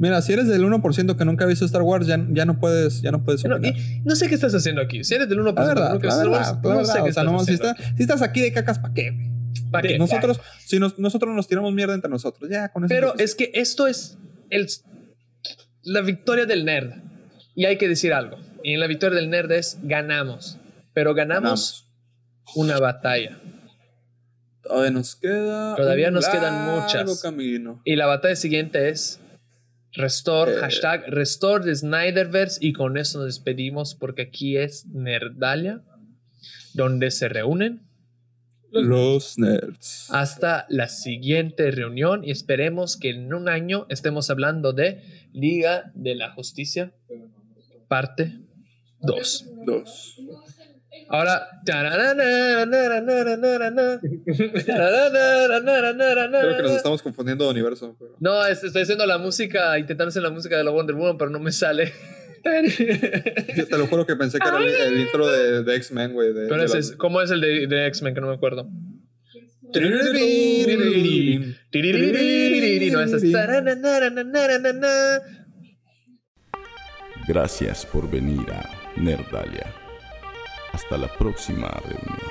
Mira, si eres del 1% que nunca ha visto Star Wars, ya, ya no puedes, ya no puedes No, opinar. y no sé qué estás haciendo aquí. Si eres del 1% La que verdad, nunca Star verdad, Wars, sé verdad. qué O sea, estás no, si, está- si estás aquí de cacas, ¿para qué? ¿Para qué? Nosotros, si nos- nosotros nos tiramos mierda entre nosotros, ya con eso. Pero es que esto es el, la victoria del nerd. Y hay que decir algo. Y en la victoria del nerd es ganamos. Pero ganamos, una batalla. Todavía nos queda. Todavía un nos quedan muchas. camino. Y la batalla siguiente es Restore, Eh. hashtag Restore de Snyderverse. Y con eso nos despedimos porque aquí es Nerdalia, donde se reúnen Los nerds. hasta la siguiente reunión y esperemos que en un año estemos hablando de Liga de la Justicia, parte 2. Dos. Ahora. Creo que nos estamos confundiendo de universo. pero- No, es- estoy haciendo la música, intentando hacer la música de la Wonder Woman, pero no me sale. Yo te lo juro que pensé que era el, el intro de, de X-Men, güey. Pero ese la- es- ¿Cómo es el de, de X-Men? Que no me acuerdo. No, es. Gracias por venir a Nerdalia. Hasta la próxima reunión.